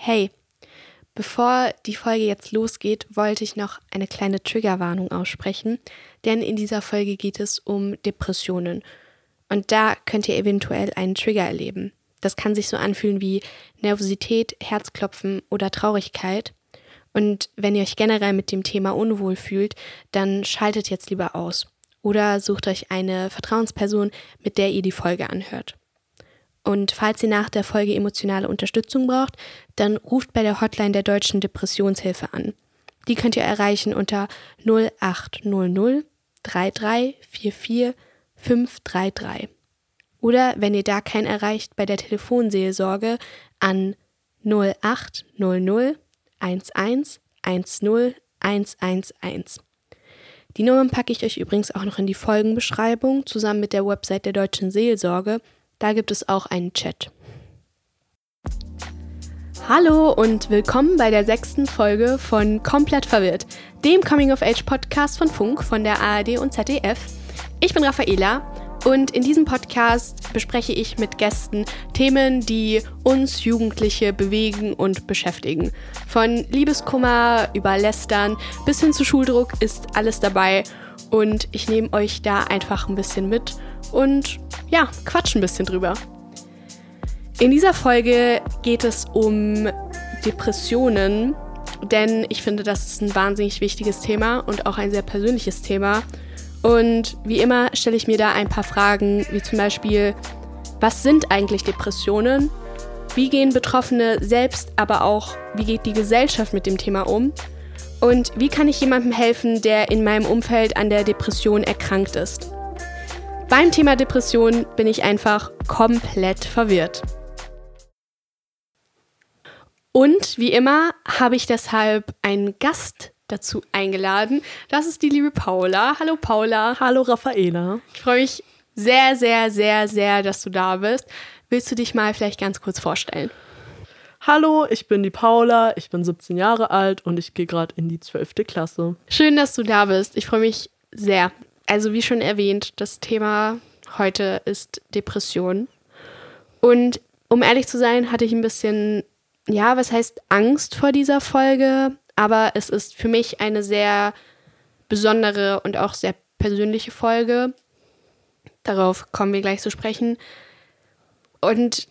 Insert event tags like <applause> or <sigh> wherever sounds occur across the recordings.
Hey, bevor die Folge jetzt losgeht, wollte ich noch eine kleine Triggerwarnung aussprechen, denn in dieser Folge geht es um Depressionen. Und da könnt ihr eventuell einen Trigger erleben. Das kann sich so anfühlen wie Nervosität, Herzklopfen oder Traurigkeit. Und wenn ihr euch generell mit dem Thema unwohl fühlt, dann schaltet jetzt lieber aus. Oder sucht euch eine Vertrauensperson, mit der ihr die Folge anhört. Und falls ihr nach der Folge emotionale Unterstützung braucht, dann ruft bei der Hotline der Deutschen Depressionshilfe an. Die könnt ihr erreichen unter 0800 3344 533. Oder wenn ihr da keinen erreicht, bei der Telefonseelsorge an 0800 11 10 111. Die Nummern packe ich euch übrigens auch noch in die Folgenbeschreibung zusammen mit der Website der Deutschen Seelsorge. Da gibt es auch einen Chat. Hallo und willkommen bei der sechsten Folge von Komplett Verwirrt, dem Coming-of-Age-Podcast von Funk, von der ARD und ZDF. Ich bin Raffaela und in diesem Podcast bespreche ich mit Gästen Themen, die uns Jugendliche bewegen und beschäftigen. Von Liebeskummer über Lästern bis hin zu Schuldruck ist alles dabei und ich nehme euch da einfach ein bisschen mit und ja, quatsch ein bisschen drüber. In dieser Folge geht es um Depressionen, denn ich finde, das ist ein wahnsinnig wichtiges Thema und auch ein sehr persönliches Thema. Und wie immer stelle ich mir da ein paar Fragen, wie zum Beispiel, was sind eigentlich Depressionen? Wie gehen Betroffene selbst, aber auch, wie geht die Gesellschaft mit dem Thema um? Und wie kann ich jemandem helfen, der in meinem Umfeld an der Depression erkrankt ist? Beim Thema Depression bin ich einfach komplett verwirrt. Und wie immer habe ich deshalb einen Gast dazu eingeladen. Das ist die liebe Paula. Hallo Paula. Hallo Raffaela. Ich freue mich sehr, sehr, sehr, sehr, dass du da bist. Willst du dich mal vielleicht ganz kurz vorstellen? Hallo, ich bin die Paula, ich bin 17 Jahre alt und ich gehe gerade in die 12. Klasse. Schön, dass du da bist. Ich freue mich sehr also wie schon erwähnt, das Thema heute ist Depression. Und um ehrlich zu sein, hatte ich ein bisschen, ja, was heißt Angst vor dieser Folge, aber es ist für mich eine sehr besondere und auch sehr persönliche Folge. Darauf kommen wir gleich zu sprechen. Und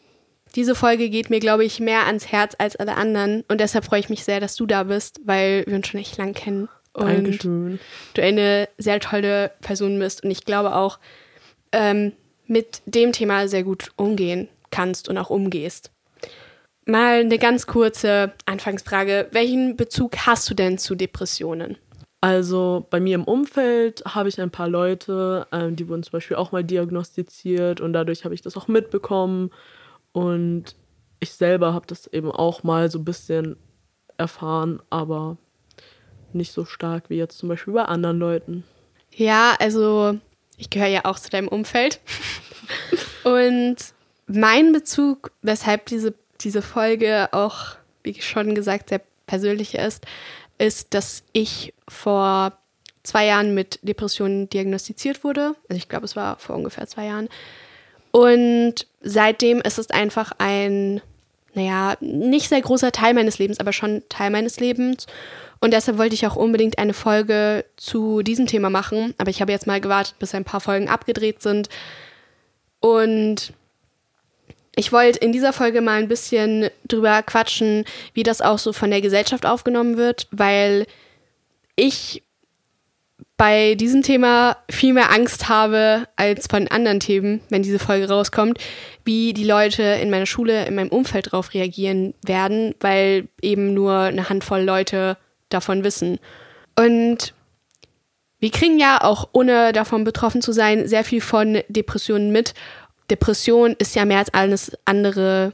diese Folge geht mir, glaube ich, mehr ans Herz als alle anderen. Und deshalb freue ich mich sehr, dass du da bist, weil wir uns schon echt lang kennen und Dankeschön. du eine sehr tolle Person bist. Und ich glaube auch, ähm, mit dem Thema sehr gut umgehen kannst und auch umgehst. Mal eine ganz kurze Anfangsfrage. Welchen Bezug hast du denn zu Depressionen? Also bei mir im Umfeld habe ich ein paar Leute, ähm, die wurden zum Beispiel auch mal diagnostiziert und dadurch habe ich das auch mitbekommen. Und ich selber habe das eben auch mal so ein bisschen erfahren, aber nicht so stark wie jetzt zum Beispiel bei anderen Leuten. Ja, also ich gehöre ja auch zu deinem Umfeld. <laughs> Und mein Bezug, weshalb diese, diese Folge auch, wie schon gesagt, sehr persönlich ist, ist, dass ich vor zwei Jahren mit Depressionen diagnostiziert wurde. Also ich glaube, es war vor ungefähr zwei Jahren. Und seitdem ist es einfach ein, naja, nicht sehr großer Teil meines Lebens, aber schon Teil meines Lebens. Und deshalb wollte ich auch unbedingt eine Folge zu diesem Thema machen. Aber ich habe jetzt mal gewartet, bis ein paar Folgen abgedreht sind. Und ich wollte in dieser Folge mal ein bisschen drüber quatschen, wie das auch so von der Gesellschaft aufgenommen wird, weil ich bei diesem Thema viel mehr Angst habe als von anderen Themen, wenn diese Folge rauskommt, wie die Leute in meiner Schule, in meinem Umfeld darauf reagieren werden, weil eben nur eine Handvoll Leute davon wissen. Und wir kriegen ja auch, ohne davon betroffen zu sein, sehr viel von Depressionen mit. Depression ist ja mehr als alles andere,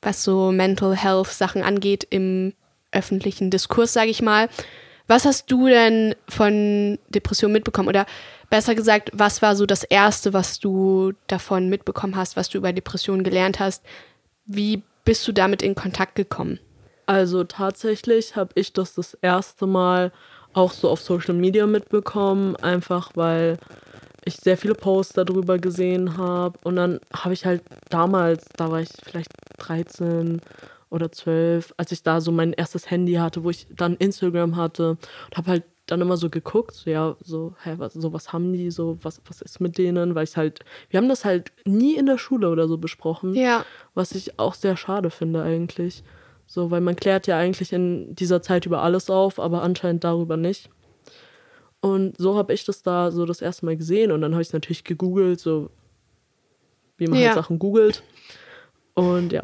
was so Mental Health Sachen angeht, im öffentlichen Diskurs, sage ich mal. Was hast du denn von Depression mitbekommen? Oder besser gesagt, was war so das Erste, was du davon mitbekommen hast, was du über Depressionen gelernt hast? Wie bist du damit in Kontakt gekommen? Also tatsächlich habe ich das das erste Mal auch so auf Social Media mitbekommen, einfach weil ich sehr viele Posts darüber gesehen habe. Und dann habe ich halt damals, da war ich vielleicht 13 oder 12, als ich da so mein erstes Handy hatte, wo ich dann Instagram hatte und habe halt dann immer so geguckt, so ja, so, hä, was, so was haben die, so, was, was ist mit denen, weil ich halt, wir haben das halt nie in der Schule oder so besprochen, Ja. was ich auch sehr schade finde eigentlich. So, weil man klärt ja eigentlich in dieser Zeit über alles auf, aber anscheinend darüber nicht. Und so habe ich das da so das erste Mal gesehen und dann habe ich es natürlich gegoogelt, so wie man Ja. halt Sachen googelt. Und ja.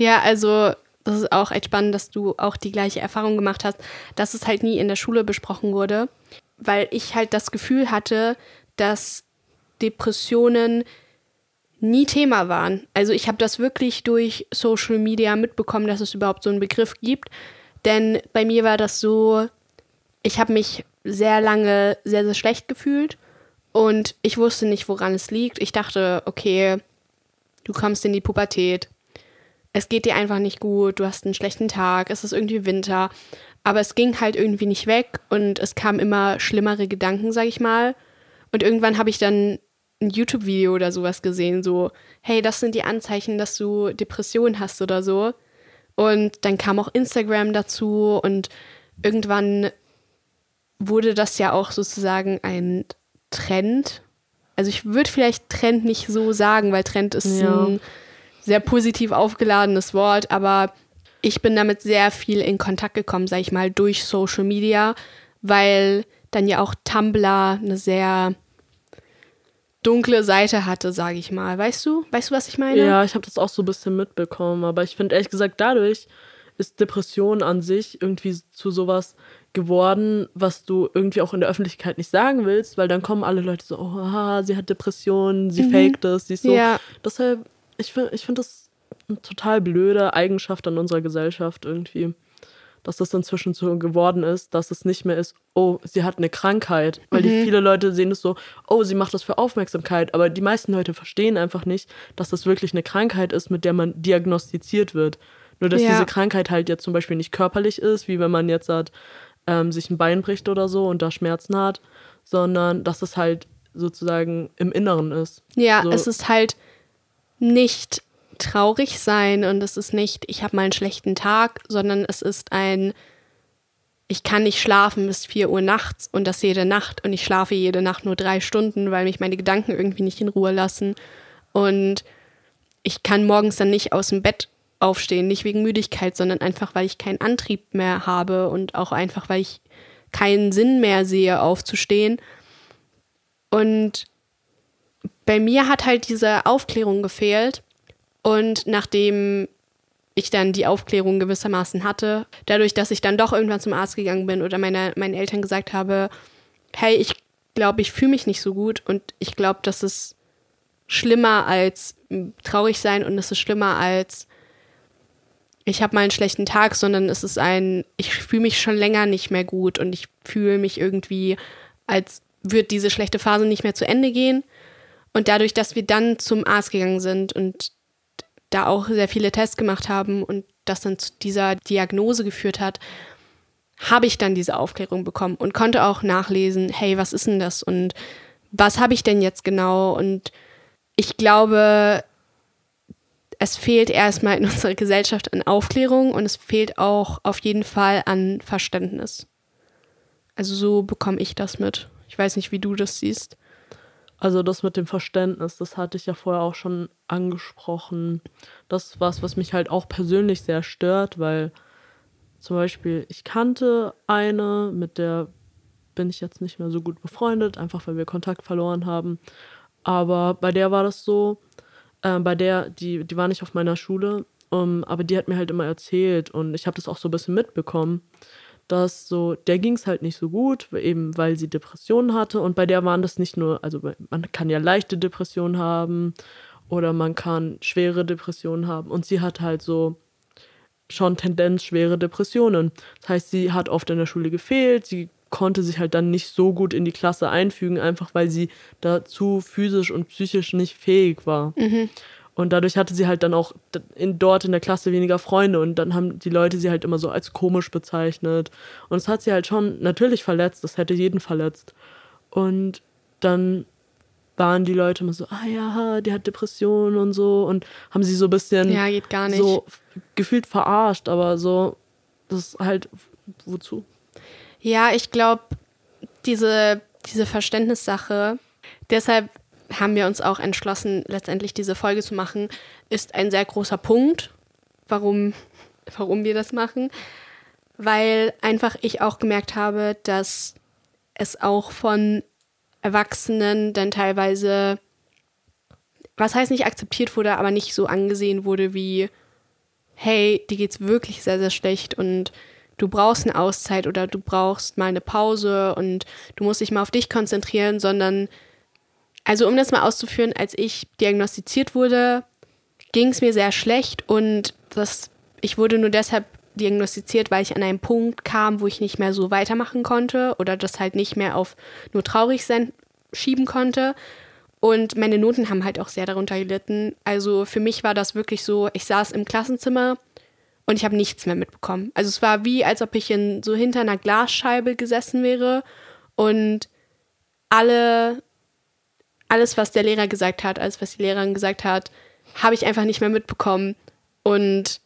Ja, also das ist auch echt spannend, dass du auch die gleiche Erfahrung gemacht hast, dass es halt nie in der Schule besprochen wurde, weil ich halt das Gefühl hatte, dass Depressionen nie Thema waren. Also ich habe das wirklich durch Social Media mitbekommen, dass es überhaupt so einen Begriff gibt. Denn bei mir war das so, ich habe mich sehr lange sehr, sehr schlecht gefühlt und ich wusste nicht, woran es liegt. Ich dachte, okay, du kommst in die Pubertät, es geht dir einfach nicht gut, du hast einen schlechten Tag, es ist irgendwie Winter. Aber es ging halt irgendwie nicht weg und es kamen immer schlimmere Gedanken, sag ich mal. Und irgendwann habe ich dann ein YouTube-Video oder sowas gesehen, so, hey, das sind die Anzeichen, dass du Depressionen hast oder so. Und dann kam auch Instagram dazu und irgendwann wurde das ja auch sozusagen ein Trend. Also ich würde vielleicht Trend nicht so sagen, weil Trend ist Ja. ein sehr positiv aufgeladenes Wort, aber ich bin damit sehr viel in Kontakt gekommen, sag ich mal, durch Social Media, weil dann ja auch Tumblr eine sehr dunkle Seite hatte, sage ich mal. Weißt du? Weißt du, was ich meine? Ja, ich habe das auch so ein bisschen mitbekommen, aber ich finde ehrlich gesagt, dadurch ist Depression an sich irgendwie zu sowas geworden, was du irgendwie auch in der Öffentlichkeit nicht sagen willst, weil dann kommen alle Leute so, oh, haha, sie hat Depressionen, sie faked es, sie ist so. Ja. Deshalb, ich finde ich find das eine total blöde Eigenschaft an unserer Gesellschaft irgendwie. Dass das inzwischen so geworden ist, dass es nicht mehr ist, oh, sie hat eine Krankheit. Weil die viele Leute sehen es so, oh, sie macht das für Aufmerksamkeit. Aber die meisten Leute verstehen einfach nicht, dass das wirklich eine Krankheit ist, mit der man diagnostiziert wird. Nur, dass Ja. diese Krankheit halt jetzt zum Beispiel nicht körperlich ist, wie wenn man jetzt hat, ähm, sich ein Bein bricht oder so und da Schmerzen hat, sondern dass es halt sozusagen im Inneren ist. Ja, So. es ist halt nicht traurig sein und es ist nicht, ich habe mal einen schlechten Tag, sondern es ist ein, ich kann nicht schlafen bis 4 Uhr nachts und das jede Nacht und ich schlafe jede Nacht nur drei Stunden, weil mich meine Gedanken irgendwie nicht in Ruhe lassen. Und ich kann morgens dann nicht aus dem Bett aufstehen, nicht wegen Müdigkeit, sondern einfach, weil ich keinen Antrieb mehr habe und auch einfach, weil ich keinen Sinn mehr sehe, aufzustehen. Und bei mir hat halt diese Aufklärung gefehlt. Und nachdem ich dann die Aufklärung gewissermaßen hatte, dadurch, dass ich dann doch irgendwann zum Arzt gegangen bin oder meine, meinen Eltern gesagt habe, hey, ich glaube, ich fühle mich nicht so gut und ich glaube, das ist schlimmer als traurig sein und es ist schlimmer als ich habe mal einen schlechten Tag, sondern es ist ein, ich fühle mich schon länger nicht mehr gut und ich fühle mich irgendwie, als würde diese schlechte Phase nicht mehr zu Ende gehen. Und dadurch, dass wir dann zum Arzt gegangen sind und da auch sehr viele Tests gemacht haben und das dann zu dieser Diagnose geführt hat, habe ich dann diese Aufklärung bekommen und konnte auch nachlesen, hey, was ist denn das und was habe ich denn jetzt genau? Und ich glaube, es fehlt erstmal in <laughs> unserer Gesellschaft an Aufklärung und es fehlt auch auf jeden Fall an Verständnis. Also so bekomme ich das mit. Ich weiß nicht, wie du das siehst. Also das mit dem Verständnis, das hatte ich ja vorher auch schon angesprochen. Das ist was, was mich halt auch persönlich sehr stört, weil zum Beispiel ich kannte eine, mit der bin ich jetzt nicht mehr so gut befreundet, einfach weil wir Kontakt verloren haben. Aber bei der war das so, äh, bei der, die, die war nicht auf meiner Schule, um, aber die hat mir halt immer erzählt und ich habe das auch so ein bisschen mitbekommen, dass so, der ging es halt nicht so gut, eben weil sie Depressionen hatte und bei der waren das nicht nur, also man kann ja leichte Depressionen haben oder man kann schwere Depressionen haben und sie hat halt so schon Tendenz schwere Depressionen. Das heißt, sie hat oft in der Schule gefehlt, sie konnte sich halt dann nicht so gut in die Klasse einfügen, einfach weil sie dazu physisch und psychisch nicht fähig war. Und dadurch hatte sie halt dann auch in, dort in der Klasse weniger Freunde und dann haben die Leute sie halt immer so als komisch bezeichnet. Und es hat sie halt schon natürlich verletzt, das hätte jeden verletzt. Und dann waren die Leute immer so, ah ja, der hat Depressionen und so und haben sie so ein bisschen Ja, geht gar nicht. so gefühlt verarscht, aber so, das ist halt wozu? Ja, ich glaube, diese, diese Verständnissache, deshalb haben wir uns auch entschlossen, letztendlich diese Folge zu machen, ist ein sehr großer Punkt, warum, warum wir das machen. Weil einfach ich auch gemerkt habe, dass es auch von Erwachsenen dann teilweise, was heißt nicht akzeptiert wurde, aber nicht so angesehen wurde wie, hey, dir geht's wirklich sehr, sehr schlecht und du brauchst eine Auszeit oder du brauchst mal eine Pause und du musst dich mal auf dich konzentrieren, sondern, also um das mal auszuführen, als ich diagnostiziert wurde, ging es mir sehr schlecht und das, ich wurde nur deshalb diagnostiziert, weil ich an einen Punkt kam, wo ich nicht mehr so weitermachen konnte oder das halt nicht mehr auf nur traurig sein schieben konnte. Und meine Noten haben halt auch sehr darunter gelitten. Also für mich war das wirklich so, ich saß im Klassenzimmer und ich habe nichts mehr mitbekommen. Also es war wie, als ob ich in, so hinter einer Glasscheibe gesessen wäre und alle, alles, was der Lehrer gesagt hat, alles, was die Lehrerin gesagt hat, habe ich einfach nicht mehr mitbekommen. Und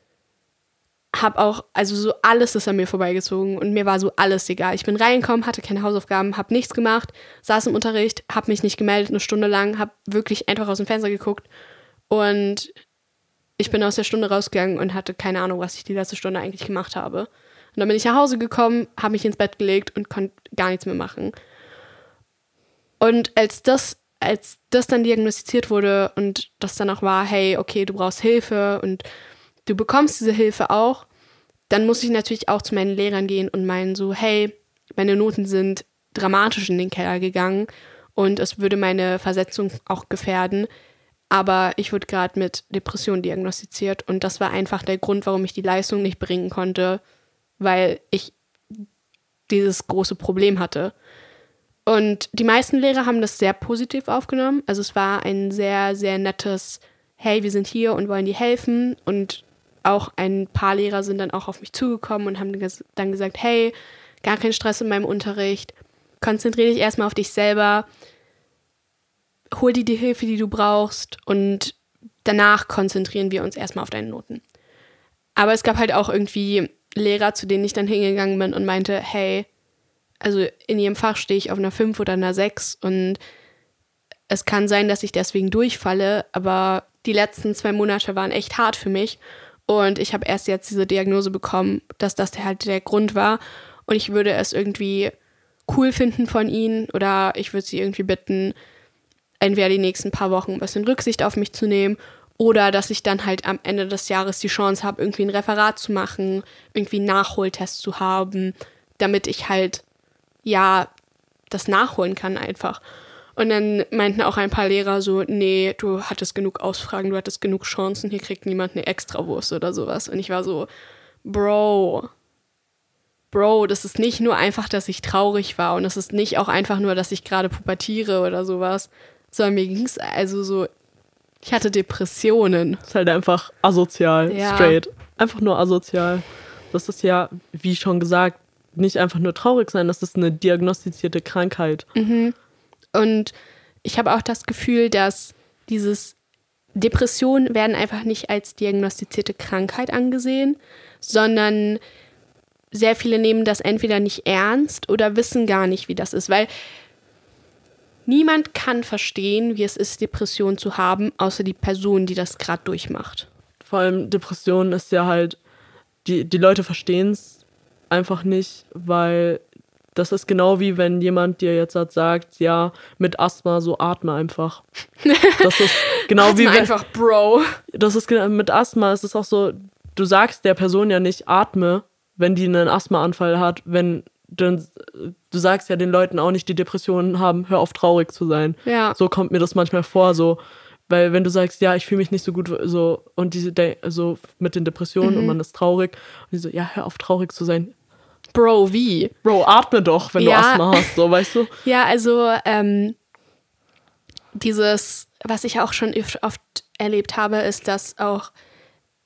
habe auch, also so alles ist an mir vorbeigezogen und mir war so alles egal. Ich bin reingekommen, hatte keine Hausaufgaben, habe nichts gemacht, saß im Unterricht, habe mich nicht gemeldet eine Stunde lang, habe wirklich einfach aus dem Fenster geguckt und ich bin aus der Stunde rausgegangen und hatte keine Ahnung, was ich die letzte Stunde eigentlich gemacht habe. Und dann bin ich nach Hause gekommen, habe mich ins Bett gelegt und konnte gar nichts mehr machen. Und als das, als das dann diagnostiziert wurde und das dann auch war, hey, okay, du brauchst Hilfe und du bekommst diese Hilfe auch, dann muss ich natürlich auch zu meinen Lehrern gehen und meinen so, hey, meine Noten sind dramatisch in den Keller gegangen und es würde meine Versetzung auch gefährden. Aber ich wurde gerade mit Depression diagnostiziert und das war einfach der Grund, warum ich die Leistung nicht bringen konnte, weil ich dieses große Problem hatte. Und die meisten Lehrer haben das sehr positiv aufgenommen. Also es war ein sehr, sehr nettes, hey, wir sind hier und wollen dir helfen. Und auch ein paar Lehrer sind dann auch auf mich zugekommen und haben dann gesagt, hey, gar kein Stress in meinem Unterricht, konzentriere dich erstmal auf dich selber, hol dir die Hilfe, die du brauchst und danach konzentrieren wir uns erstmal auf deine Noten. Aber es gab halt auch irgendwie Lehrer, zu denen ich dann hingegangen bin und meinte, hey, also in ihrem Fach stehe ich auf einer 5 oder einer 6 und es kann sein, dass ich deswegen durchfalle, aber die letzten zwei Monate waren echt hart für mich und ich habe erst jetzt diese Diagnose bekommen, dass das halt der Grund war und ich würde es irgendwie cool finden von ihnen oder ich würde sie irgendwie bitten, entweder die nächsten paar Wochen ein bisschen Rücksicht auf mich zu nehmen oder dass ich dann halt am Ende des Jahres die Chance habe, irgendwie ein Referat zu machen, irgendwie einen Nachholtest zu haben, damit ich halt ja, das nachholen kann einfach. Und dann meinten auch ein paar Lehrer so, nee, du hattest genug Ausfragen, du hattest genug Chancen, hier kriegt niemand eine Extrawurst oder sowas. Und ich war so, Bro, Bro, das ist nicht nur einfach, dass ich traurig war und es ist nicht auch einfach nur, dass ich gerade pubertiere oder sowas, sondern mir ging es also so, ich hatte Depressionen. Das ist halt einfach asozial, Ja. straight. Einfach nur asozial. Das ist ja, wie schon gesagt, nicht einfach nur traurig sein, das ist eine diagnostizierte Krankheit. Und ich habe auch das Gefühl, dass dieses Depressionen werden einfach nicht als diagnostizierte Krankheit angesehen, sondern sehr viele nehmen das entweder nicht ernst oder wissen gar nicht, wie das ist, weil niemand kann verstehen, wie es ist, Depression zu haben, außer die Person, die das gerade durchmacht. Vor allem Depression ist ja halt, die, die Leute verstehen es einfach nicht, weil das ist genau wie wenn jemand dir jetzt halt sagt, ja, mit Asthma so atme einfach. Das ist <laughs> genau wie wenn, einfach, Bro. das ist genau- mit Asthma ist es auch so, du sagst der Person ja nicht atme, wenn die einen Asthmaanfall hat, wenn dann du sagst ja den Leuten auch nicht, die Depressionen haben, hör auf traurig zu sein. Ja. So kommt mir das manchmal vor, so weil wenn du sagst, ja, ich fühle mich nicht so gut, so und diese so mit den Depressionen und man ist traurig und die so, ja, hör auf traurig zu sein. Bro, wie? Bro, atme doch, wenn Ja. du Asthma hast, so weißt du? <laughs> Ja, also ähm, dieses, was ich auch schon oft erlebt habe, ist, dass auch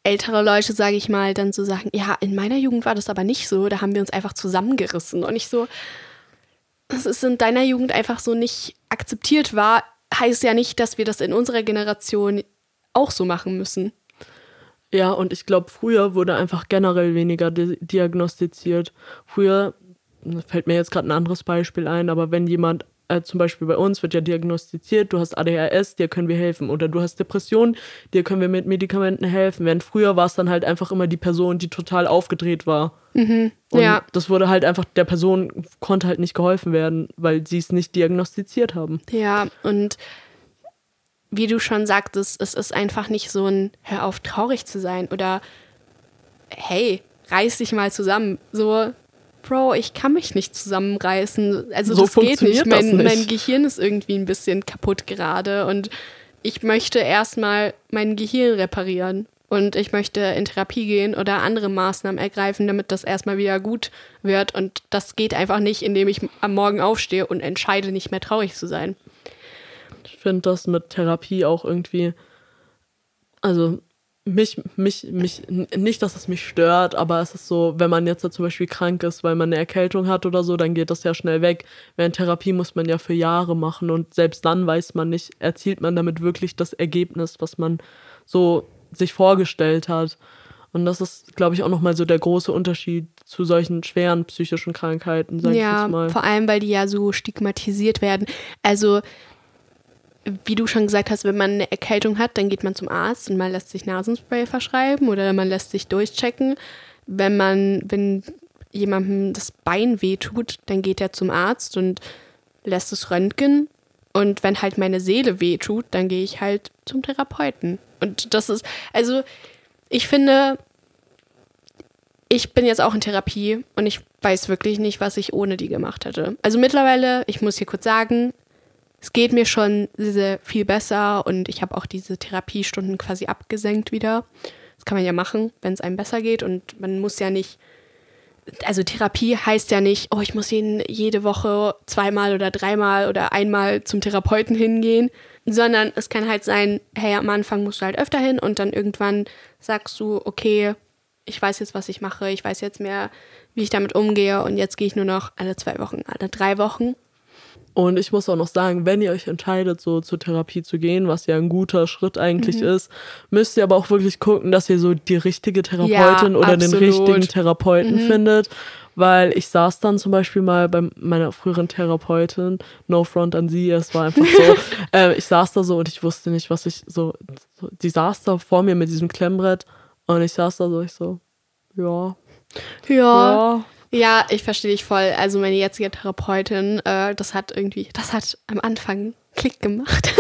ältere Leute, sage ich mal, dann so sagen, ja, in meiner Jugend war das aber nicht so, da haben wir uns einfach zusammengerissen und ich so, dass es in deiner Jugend einfach so nicht akzeptiert war, heißt ja nicht, dass wir das in unserer Generation auch so machen müssen. Ja, und ich glaube, früher wurde einfach generell weniger di diagnostiziert. Früher, fällt mir jetzt gerade ein anderes Beispiel ein, aber wenn jemand äh, zum Beispiel bei uns wird ja diagnostiziert, du hast ADHS, dir können wir helfen. Oder du hast Depression, dir können wir mit Medikamenten helfen. Während früher war es dann halt einfach immer die Person, die total aufgedreht war. Mhm, Und ja. das wurde halt einfach, der Person konnte halt nicht geholfen werden, weil sie es nicht diagnostiziert haben. Ja, und wie du schon sagtest, es ist einfach nicht so ein Hör auf, traurig zu sein oder hey, reiß dich mal zusammen. So, Bro, ich kann mich nicht zusammenreißen. Also So das geht nicht. Mein, nicht. mein Gehirn ist irgendwie ein bisschen kaputt gerade und ich möchte erstmal mein Gehirn reparieren. Und ich möchte in Therapie gehen oder andere Maßnahmen ergreifen, damit das erstmal wieder gut wird. Und das geht einfach nicht, indem ich am Morgen aufstehe und entscheide, nicht mehr traurig zu sein. Ich finde das mit Therapie auch irgendwie, also mich, mich, mich, nicht, dass es mich stört, aber es ist so, wenn man jetzt zum Beispiel krank ist, weil man eine Erkältung hat oder so, dann geht das ja schnell weg. Während Therapie muss man ja für Jahre machen und selbst dann weiß man nicht, erzielt man damit wirklich das Ergebnis, was man so sich vorgestellt hat. Und das ist, glaube ich, auch nochmal so der große Unterschied zu solchen schweren psychischen Krankheiten, sag ich Ja, jetzt mal. vor allem, weil die ja so stigmatisiert werden. Also, wie du schon gesagt hast, wenn man eine Erkältung hat, dann geht man zum Arzt und man lässt sich Nasenspray verschreiben oder man lässt sich durchchecken. Wenn man, wenn jemandem das Bein wehtut, dann geht er zum Arzt und lässt es röntgen. Und wenn halt meine Seele wehtut, dann gehe ich halt zum Therapeuten. Und das ist, also, ich finde, ich bin jetzt auch in Therapie und ich weiß wirklich nicht, was ich ohne die gemacht hätte. Also mittlerweile, ich muss hier kurz sagen, es geht mir schon sehr, viel besser und ich habe auch diese Therapiestunden quasi abgesenkt wieder. Das kann man ja machen, wenn es einem besser geht und man muss ja nicht, also Therapie heißt ja nicht, oh, ich muss jeden, jede Woche zweimal oder dreimal oder einmal zum Therapeuten hingehen, sondern es kann halt sein, hey, am Anfang musst du halt öfter hin und dann irgendwann sagst du, okay, ich weiß jetzt, was ich mache, ich weiß jetzt mehr, wie ich damit umgehe und jetzt gehe ich nur noch alle zwei Wochen, alle drei Wochen. Und ich muss auch noch sagen, wenn ihr euch entscheidet, so zur Therapie zu gehen, was ja ein guter Schritt eigentlich Mhm. ist, müsst ihr aber auch wirklich gucken, dass ihr so die richtige Therapeutin oder den absolut. richtigen Therapeuten Mhm. findet. Weil ich saß dann zum Beispiel mal bei meiner früheren Therapeutin, no front an sie, es war einfach so, <laughs> äh, ich saß da so und ich wusste nicht, was ich so, so, die saß da vor mir mit diesem Klemmbrett und ich saß da so, ich so, ja, Ja, ja, ja, ich verstehe dich voll. Also meine jetzige Therapeutin, äh, das hat irgendwie, das hat am Anfang Klick gemacht.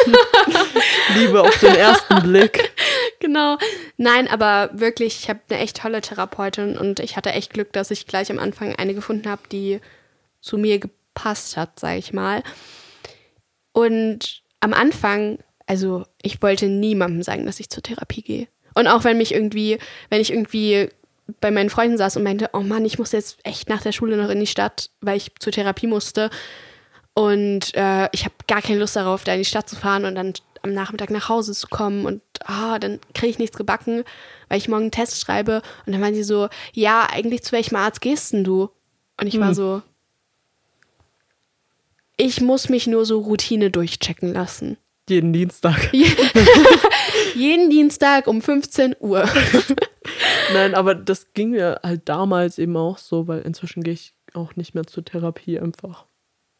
<laughs> Liebe auf den ersten Blick. <laughs> genau. Nein, aber wirklich, ich habe eine echt tolle Therapeutin und ich hatte echt Glück, dass ich gleich am Anfang eine gefunden habe, die zu mir gepasst hat, sag ich mal. Und am Anfang, also ich wollte niemandem sagen, dass ich zur Therapie gehe. Und auch wenn mich irgendwie, wenn ich irgendwie bei meinen Freunden saß und meinte, oh Mann, ich muss jetzt echt nach der Schule noch in die Stadt, weil ich zur Therapie musste. Und äh, ich habe gar keine Lust darauf, da in die Stadt zu fahren und dann am Nachmittag nach Hause zu kommen und ah, dann kriege ich nichts gebacken, weil ich morgen einen Test schreibe. Und dann waren sie so, ja, eigentlich zu welchem Arzt gehst denn du? Und ich war Hm. so, ich muss mich nur so Routine durchchecken lassen. Jeden Dienstag. <laughs> <laughs> Jeden Dienstag um 15 Uhr. Nein, aber das ging mir halt damals eben auch so, weil inzwischen gehe ich auch nicht mehr zur Therapie einfach.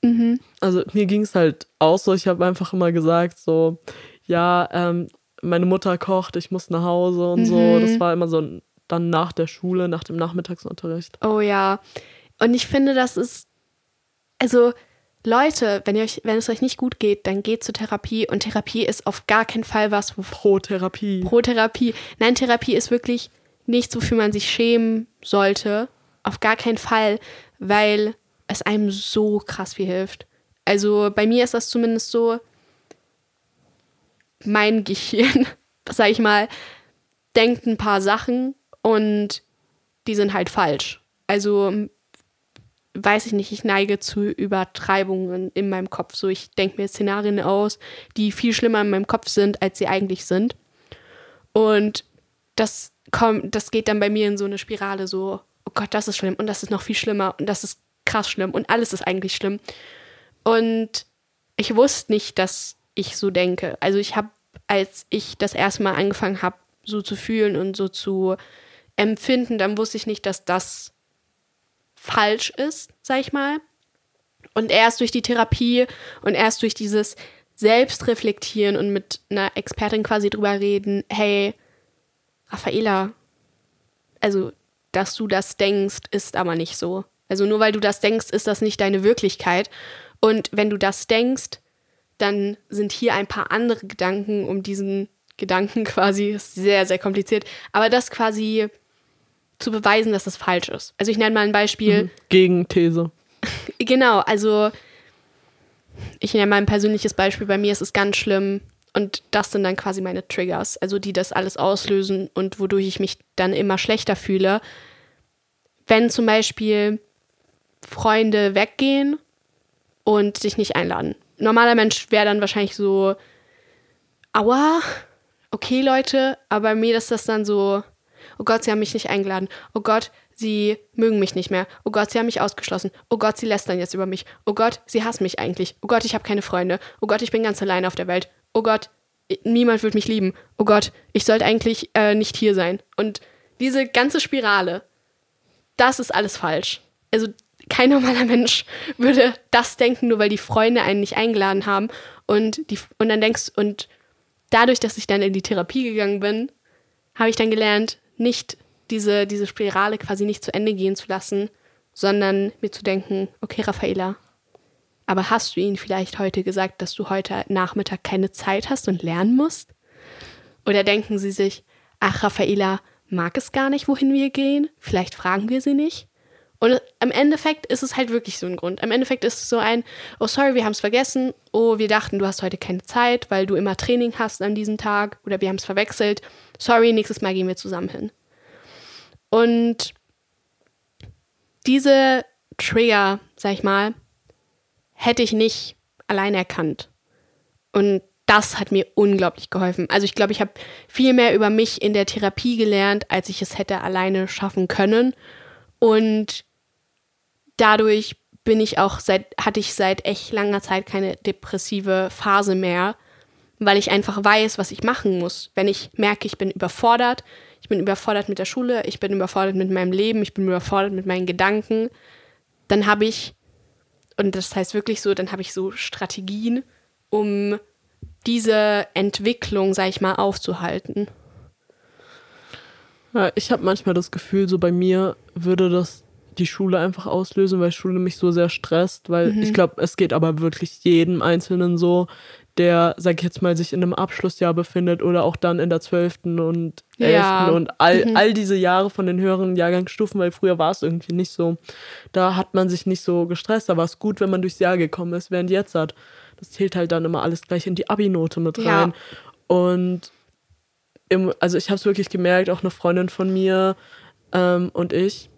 Mhm. Also mir ging es halt auch so, ich habe einfach immer gesagt, so, ja, ähm, meine Mutter kocht, ich muss nach Hause und so. Mhm. Das war immer so dann nach der Schule, nach dem Nachmittagsunterricht. Oh ja. Und ich finde, das ist, also Leute, wenn, ihr euch, wenn es euch nicht gut geht, dann geht zur Therapie. Und Therapie ist auf gar keinen Fall was, wo Pro Therapie. pro Therapie. Nein, Therapie ist wirklich nichts, wofür man sich schämen sollte. Auf gar keinen Fall, weil es einem so krass viel hilft. Also bei mir ist das zumindest so, mein <laughs> Gehirn, sag ich mal, denkt ein paar Sachen und die sind halt falsch. Also weiß ich nicht, ich neige zu Übertreibungen in meinem Kopf. So, ich denke mir Szenarien aus, die viel schlimmer in meinem Kopf sind, als sie eigentlich sind. Und das kommt, das geht dann bei mir in so eine Spirale, so, oh Gott, das ist schlimm und das ist noch viel schlimmer und das ist krass schlimm und alles ist eigentlich schlimm. Und ich wusste nicht, dass ich so denke. Also ich habe, als ich das erste Mal angefangen habe, so zu fühlen und so zu empfinden, dann wusste ich nicht, dass das falsch ist, sag ich mal. Und erst durch die Therapie und erst durch dieses Selbstreflektieren und mit einer Expertin quasi drüber reden, hey, Raffaela, also, dass du das denkst, ist aber nicht so. Also nur weil du das denkst, ist das nicht deine Wirklichkeit. Und wenn du das denkst, dann sind hier ein paar andere Gedanken, um diesen Gedanken <laughs> quasi, ist sehr, sehr kompliziert, aber das quasi zu beweisen, dass das falsch ist. Also ich nenne mal ein Beispiel. Mhm. Gegenthese. <laughs> genau, also ich nenne mal ein persönliches Beispiel. Bei mir ist es ganz schlimm und das sind dann quasi meine Triggers, also die das alles auslösen und wodurch ich mich dann immer schlechter fühle. Wenn zum Beispiel Freunde weggehen und sich nicht einladen. Normaler Mensch wäre dann wahrscheinlich so, aua, okay Leute, aber bei mir ist das dann so, oh Gott, sie haben mich nicht eingeladen. Oh Gott, sie mögen mich nicht mehr. Oh Gott, sie haben mich ausgeschlossen. Oh Gott, sie lästern jetzt über mich. Oh Gott, sie hassen mich eigentlich. Oh Gott, ich habe keine Freunde. Oh Gott, ich bin ganz allein auf der Welt. Oh Gott, niemand wird mich lieben. Oh Gott, ich sollte eigentlich äh, nicht hier sein. Und diese ganze Spirale, das ist alles falsch. Also kein <laughs> normaler Mensch würde das denken, nur weil die Freunde einen nicht eingeladen haben. Und, die, und dann denkst und dadurch, dass ich dann in die Therapie gegangen bin, habe ich dann gelernt, nicht diese, diese Spirale quasi nicht zu Ende gehen zu lassen, sondern mir zu denken, okay, Raffaela, aber hast du ihnen vielleicht heute gesagt, dass du heute Nachmittag keine Zeit hast und lernen musst? Oder denken sie sich, ach, Raffaela mag es gar nicht, wohin wir gehen, vielleicht fragen wir sie nicht? Und im Endeffekt ist es halt wirklich so ein Grund. Im Endeffekt ist es so ein, oh sorry, wir haben es vergessen. Oh, wir dachten, du hast heute keine Zeit, weil du immer Training hast an diesem Tag. Oder wir haben es verwechselt. Sorry, nächstes Mal gehen wir zusammen hin. Und diese Trigger, sag ich mal, hätte ich nicht allein erkannt. Und das hat mir unglaublich geholfen. Also ich glaube, ich habe viel mehr über mich in der Therapie gelernt, als ich es hätte alleine schaffen können. Und dadurch bin ich auch seit, hatte ich seit echt langer Zeit keine depressive Phase mehr, weil ich einfach weiß, was ich machen muss. Wenn ich merke, ich bin überfordert, ich bin überfordert mit der Schule, ich bin überfordert mit meinem Leben, ich bin überfordert mit meinen Gedanken, dann habe ich, und das heißt wirklich so, dann habe ich so Strategien, um diese Entwicklung, sag ich mal, aufzuhalten. Ja, ich habe manchmal das Gefühl, so bei mir würde das die Schule einfach auslösen, weil Schule mich so sehr stresst, weil mhm. ich glaube, es geht aber wirklich jedem Einzelnen so, der, sag ich jetzt mal, sich in einem Abschlussjahr befindet oder auch dann in der 12. und 11. Ja. und all, mhm. all diese Jahre von den höheren Jahrgangsstufen, weil früher war es irgendwie nicht so. Da hat man sich nicht so gestresst, da war es gut, wenn man durchs Jahr gekommen ist, während jetzt hat. Das zählt halt dann immer alles gleich in die Abi-Note mit rein. Ja. Und im, also ich habe es wirklich gemerkt, auch eine Freundin von mir ähm, und ich,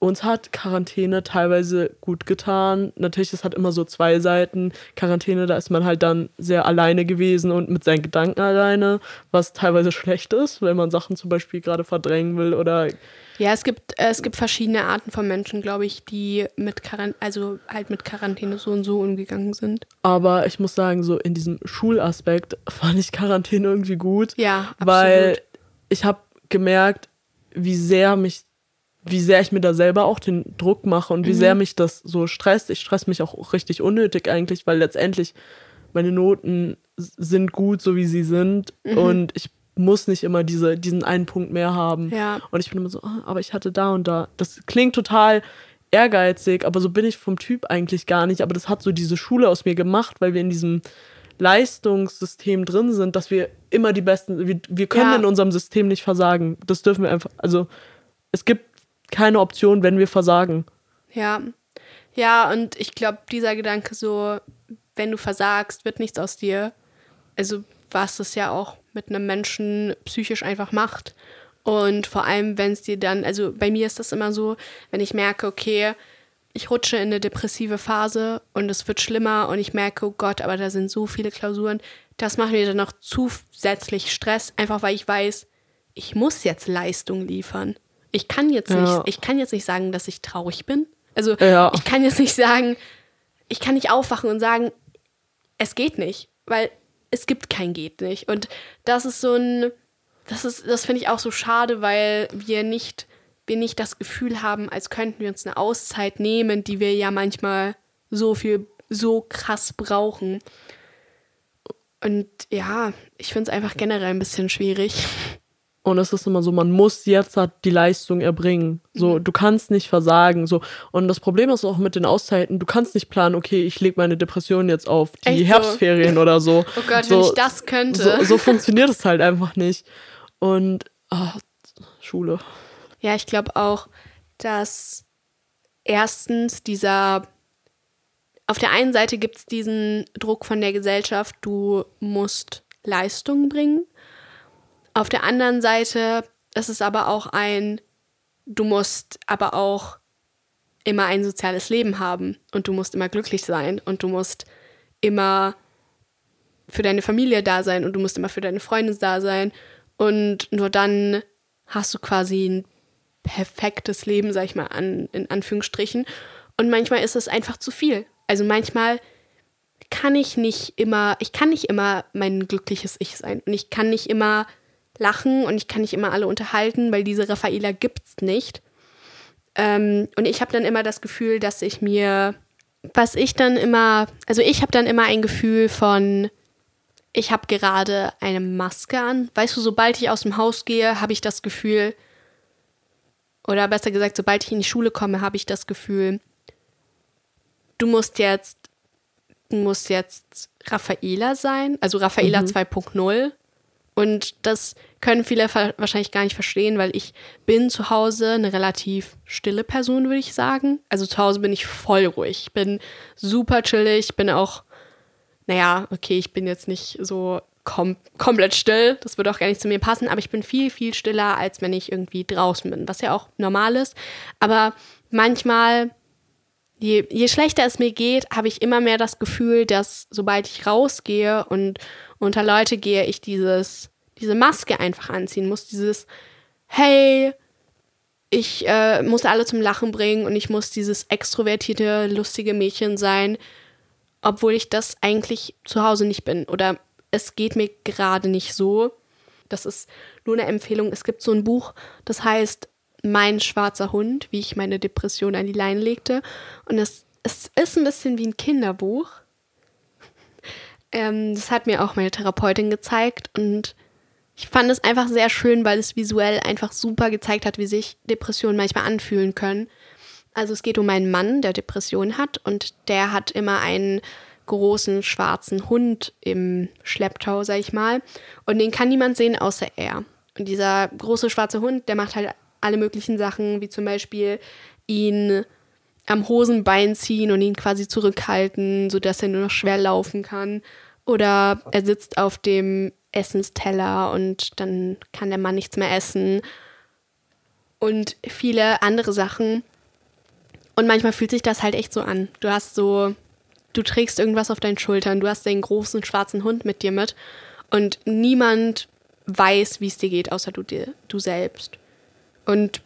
uns hat Quarantäne teilweise gut getan. Natürlich, es hat immer so zwei Seiten. Quarantäne, da ist man halt dann sehr alleine gewesen und mit seinen Gedanken alleine, was teilweise schlecht ist, wenn man Sachen zum Beispiel gerade verdrängen will oder. Ja, es gibt, äh, es gibt verschiedene Arten von Menschen, glaube ich, die mit Quarantäne, also halt mit Quarantäne so und so umgegangen sind. Aber ich muss sagen, so in diesem Schulaspekt <laughs> fand ich Quarantäne irgendwie gut. Ja, absolut. Weil ich habe gemerkt, wie sehr mich wie sehr ich mir da selber auch den Druck mache und wie mhm. sehr mich das so stresst. Ich stress mich auch richtig unnötig eigentlich, weil letztendlich meine Noten sind gut, so wie sie sind. Mhm. Und ich muss nicht immer diese, diesen einen Punkt mehr haben. Ja. Und ich bin immer so, oh, aber ich hatte da und da. Das klingt total ehrgeizig, aber so bin ich vom Typ eigentlich gar nicht. Aber das hat so diese Schule aus mir gemacht, weil wir in diesem Leistungssystem drin sind, dass wir immer die Besten, wir, wir können ja. in unserem System nicht versagen. Das dürfen wir einfach, also es gibt keine Option, wenn wir versagen. Ja. Ja, und ich glaube, dieser Gedanke so, wenn du versagst, wird nichts aus dir. Also, was das ja auch mit einem Menschen psychisch einfach macht. Und vor allem, wenn es dir dann, also bei mir ist das immer so, wenn ich merke, okay, ich rutsche in eine depressive Phase und es wird schlimmer und ich merke, oh Gott, aber da sind so viele Klausuren, das macht mir dann noch zusätzlich Stress, einfach weil ich weiß, ich muss jetzt Leistung liefern. Ich kann jetzt ja. nicht, ich kann jetzt nicht sagen, dass ich traurig bin. Also ja. ich kann jetzt nicht sagen, ich kann nicht aufwachen und sagen, es geht nicht, weil es gibt kein geht nicht. Und das ist so ein, das ist, das finde ich auch so schade, weil wir nicht, wir nicht das Gefühl haben, als könnten wir uns eine Auszeit nehmen, die wir ja manchmal so viel, so krass brauchen. Und ja, ich finde es einfach generell ein bisschen schwierig. Und es ist immer so, man muss jetzt halt die Leistung erbringen. So, mhm. du kannst nicht versagen. So. Und das Problem ist auch mit den Auszeiten, du kannst nicht planen, okay, ich lege meine Depression jetzt auf die Echt Herbstferien so? oder so. <laughs> Oh Gott, so, wenn ich das könnte. So, so <laughs> funktioniert es halt einfach nicht. Und oh, Schule. Ja, ich glaube auch, dass erstens dieser auf der einen Seite gibt es diesen Druck von der Gesellschaft, du musst Leistung bringen. Auf der anderen Seite ist es aber auch ein, du musst aber auch immer ein soziales Leben haben und du musst immer glücklich sein und du musst immer für deine Familie da sein und du musst immer für deine Freunde da sein und nur dann hast du quasi ein perfektes Leben, sag ich mal, an, in Anführungsstrichen. Und manchmal ist es einfach zu viel. Also manchmal kann ich nicht immer, ich kann nicht immer mein glückliches Ich sein und ich kann nicht immer lachen und ich kann nicht immer alle unterhalten, weil diese Raffaela gibt's nicht. Ähm, und ich habe dann immer das Gefühl, dass ich mir, was ich dann immer, also ich habe dann immer ein Gefühl von, ich habe gerade eine Maske an. Weißt du, sobald ich aus dem Haus gehe, habe ich das Gefühl, oder besser gesagt, sobald ich in die Schule komme, habe ich das Gefühl, du musst jetzt, du musst jetzt Raffaela sein, also Raffaela mhm. 2.0. Und das können viele wahrscheinlich gar nicht verstehen, weil ich bin zu Hause eine relativ stille Person, würde ich sagen. Also zu Hause bin ich voll ruhig. Ich bin super chillig. Ich bin auch, naja, okay, ich bin jetzt nicht so kom komplett still. Das würde auch gar nicht zu mir passen. Aber ich bin viel, viel stiller, als wenn ich irgendwie draußen bin, was ja auch normal ist. Aber manchmal je, je schlechter es mir geht, habe ich immer mehr das Gefühl, dass sobald ich rausgehe und unter Leute gehe, ich dieses, diese Maske einfach anziehen muss. Dieses, hey, ich äh, muss alle zum Lachen bringen und ich muss dieses extrovertierte, lustige Mädchen sein, obwohl ich das eigentlich zu Hause nicht bin. Oder es geht mir gerade nicht so. Das ist nur eine Empfehlung. Es gibt so ein Buch, das heißt mein schwarzer Hund, wie ich meine Depression an die Leine legte. Und es, es ist ein bisschen wie ein Kinderbuch. Ähm, das hat mir auch meine Therapeutin gezeigt und ich fand es einfach sehr schön, weil es visuell einfach super gezeigt hat, wie sich Depressionen manchmal anfühlen können. Also es geht um einen Mann, der Depressionen hat und der hat immer einen großen schwarzen Hund im Schlepptau, sag ich mal. Und den kann niemand sehen außer er. Und dieser große schwarze Hund, der macht halt alle möglichen Sachen, wie zum Beispiel ihn am Hosenbein ziehen und ihn quasi zurückhalten, sodass er nur noch schwer laufen kann. Oder er sitzt auf dem Essensteller und dann kann der Mann nichts mehr essen. Und viele andere Sachen. Und manchmal fühlt sich das halt echt so an. Du hast so, du trägst irgendwas auf deinen Schultern, du hast den großen schwarzen Hund mit dir mit und niemand weiß, wie es dir geht, außer du dir, du selbst. Und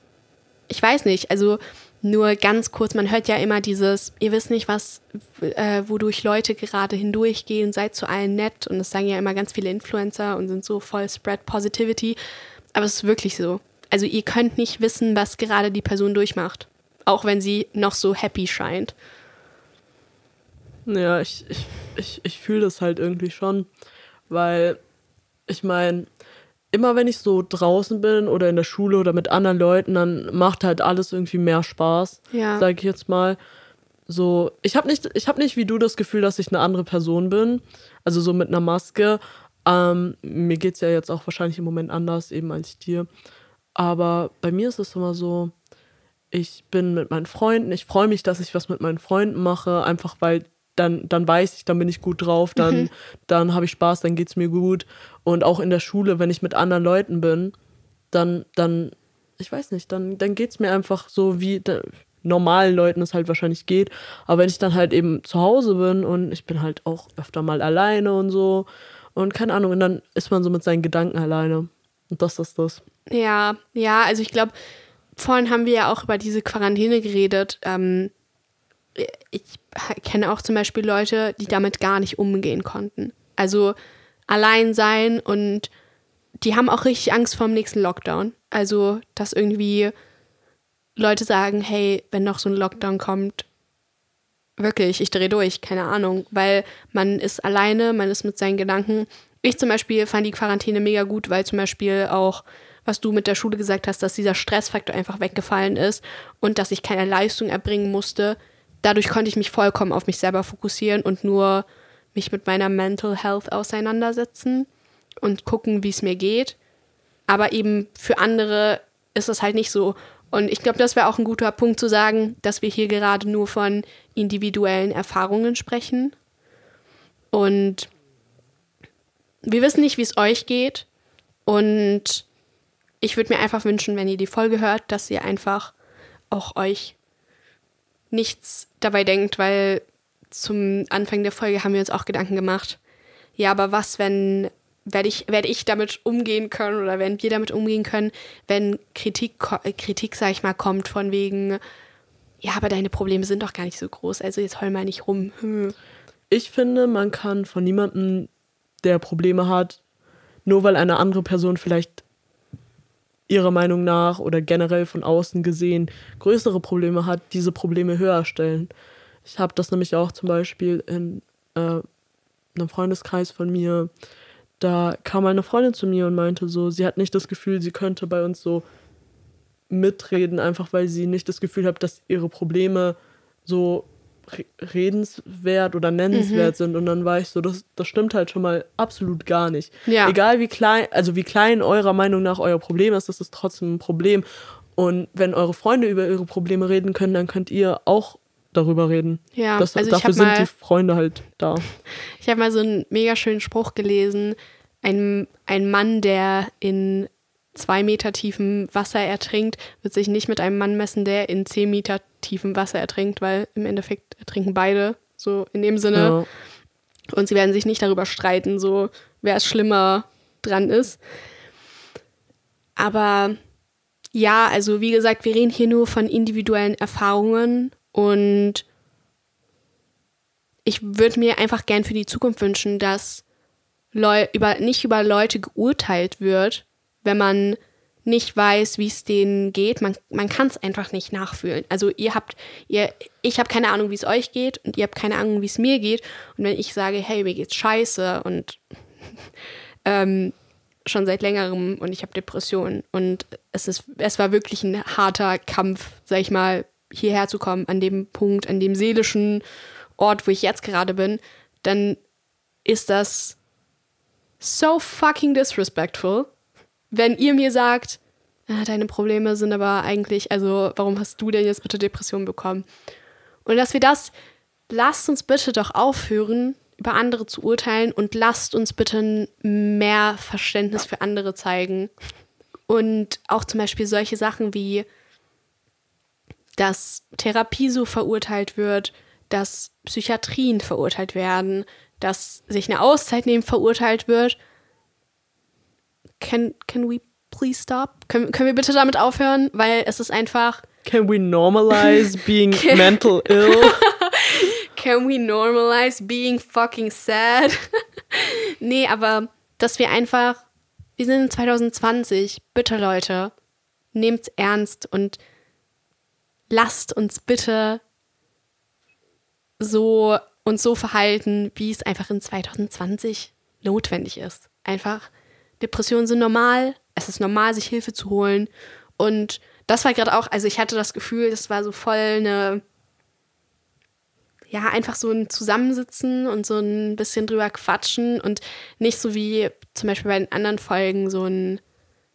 ich weiß nicht, also nur ganz kurz, man hört ja immer dieses, ihr wisst nicht, was, äh, wodurch Leute gerade hindurchgehen, seid zu allen nett. Und das sagen ja immer ganz viele Influencer und sind so voll Spread Positivity. Aber es ist wirklich so. Also ihr könnt nicht wissen, was gerade die Person durchmacht. Auch wenn sie noch so happy scheint. Ja, ich, ich, ich, ich fühle das halt irgendwie schon. Weil, ich meine, immer wenn ich so draußen bin oder in der Schule oder mit anderen Leuten, dann macht halt alles irgendwie mehr Spaß, ja. sage ich jetzt mal. So, ich habe nicht, ich habe nicht wie du das Gefühl, dass ich eine andere Person bin, also so mit einer Maske. Ähm, mir geht es ja jetzt auch wahrscheinlich im Moment anders eben als dir. Aber bei mir ist es immer so, ich bin mit meinen Freunden, ich freue mich, dass ich was mit meinen Freunden mache, einfach weil dann, dann weiß ich, dann bin ich gut drauf, dann, mhm. dann habe ich Spaß, dann geht es mir gut. Und auch in der Schule, wenn ich mit anderen Leuten bin, dann, dann, ich weiß nicht, dann, dann geht es mir einfach so, wie da, normalen Leuten es halt wahrscheinlich geht. Aber wenn ich dann halt eben zu Hause bin und ich bin halt auch öfter mal alleine und so und keine Ahnung, und dann ist man so mit seinen Gedanken alleine. Und das ist das. Ja, ja, also ich glaube, vorhin haben wir ja auch über diese Quarantäne geredet. Ähm, ich kenne auch zum Beispiel Leute, die damit gar nicht umgehen konnten. Also allein sein und die haben auch richtig Angst vor dem nächsten Lockdown. Also, dass irgendwie Leute sagen, hey, wenn noch so ein Lockdown kommt, wirklich, ich drehe durch, keine Ahnung, weil man ist alleine, man ist mit seinen Gedanken. Ich zum Beispiel fand die Quarantäne mega gut, weil zum Beispiel auch, was du mit der Schule gesagt hast, dass dieser Stressfaktor einfach weggefallen ist und dass ich keine Leistung erbringen musste. Dadurch konnte ich mich vollkommen auf mich selber fokussieren und nur mich mit meiner Mental Health auseinandersetzen und gucken, wie es mir geht. Aber eben für andere ist das halt nicht so. Und ich glaube, das wäre auch ein guter Punkt zu sagen, dass wir hier gerade nur von individuellen Erfahrungen sprechen. Und wir wissen nicht, wie es euch geht. Und ich würde mir einfach wünschen, wenn ihr die Folge hört, dass ihr einfach auch euch nichts dabei denkt, weil zum Anfang der Folge haben wir uns auch Gedanken gemacht. Ja, aber was, wenn werde ich, werde ich damit umgehen können oder werden wir damit umgehen können, wenn Kritik, äh, Kritik, sag ich mal, kommt von wegen, ja, aber deine Probleme sind doch gar nicht so groß, also jetzt heul mal nicht rum. Hm. Ich finde, man kann von niemandem, der Probleme hat, nur weil eine andere Person vielleicht ihrer Meinung nach oder generell von außen gesehen größere Probleme hat, diese Probleme höher stellen. Ich habe das nämlich auch zum Beispiel in äh, einem Freundeskreis von mir, da kam eine Freundin zu mir und meinte so, sie hat nicht das Gefühl, sie könnte bei uns so mitreden, einfach weil sie nicht das Gefühl hat, dass ihre Probleme so redenswert oder nennenswert mhm. sind. Und dann war ich so, das, das stimmt halt schon mal absolut gar nicht. Ja. Egal wie klein, also wie klein eurer Meinung nach euer Problem ist, das ist trotzdem ein Problem. Und wenn eure Freunde über ihre Probleme reden können, dann könnt ihr auch darüber reden. Ja, das, also dafür sind mal, die Freunde halt da. <laughs> Ich habe mal so einen mega schönen Spruch gelesen. Ein, ein Mann, der in zwei Meter tiefem Wasser ertrinkt, wird sich nicht mit einem Mann messen, der in zehn Meter tiefem Wasser ertrinkt, weil im Endeffekt ertrinken beide, so in dem Sinne. Ja. Und sie werden sich nicht darüber streiten, so wer es schlimmer dran ist. Aber ja, also wie gesagt, wir reden hier nur von individuellen Erfahrungen und ich würde mir einfach gern für die Zukunft wünschen, dass Leu über, nicht über Leute geurteilt wird, wenn man nicht weiß, wie es denen geht. Man, man kann es einfach nicht nachfühlen. Also ihr habt, ihr, ich habe keine Ahnung, wie es euch geht und ihr habt keine Ahnung, wie es mir geht. Und wenn ich sage, hey, mir geht's scheiße und <laughs> ähm, schon seit längerem und ich habe Depressionen und es ist, es war wirklich ein harter Kampf, sag ich mal, hierher zu kommen, an dem Punkt, an dem seelischen Ort, wo ich jetzt gerade bin, dann ist das so fucking disrespectful, wenn ihr mir sagt, ah, deine Probleme sind aber eigentlich, also warum hast du denn jetzt bitte Depressionen bekommen? Und dass wir das, lasst uns bitte doch aufhören, über andere zu urteilen und lasst uns bitte mehr Verständnis für andere zeigen. Und auch zum Beispiel solche Sachen wie, dass Therapie so verurteilt wird, dass Psychiatrien verurteilt werden, dass sich eine Auszeit nehmen verurteilt wird. Can, can we please stop? Können, können wir bitte damit aufhören? Weil es ist einfach. Can we normalize <laughs> being mental ill? <laughs> Can we normalize being fucking sad? <laughs> nee, aber dass wir einfach. Wir sind in 2020. Bitte, Leute. Nehmt's ernst und lasst uns bitte so uns so verhalten, wie es einfach in 2020 notwendig ist. Einfach, Depressionen sind normal, es ist normal, sich Hilfe zu holen. Und das war gerade auch, also ich hatte das Gefühl, das war so voll eine, ja, einfach so ein Zusammensitzen und so ein bisschen drüber quatschen und nicht so wie zum Beispiel bei den anderen Folgen so ein,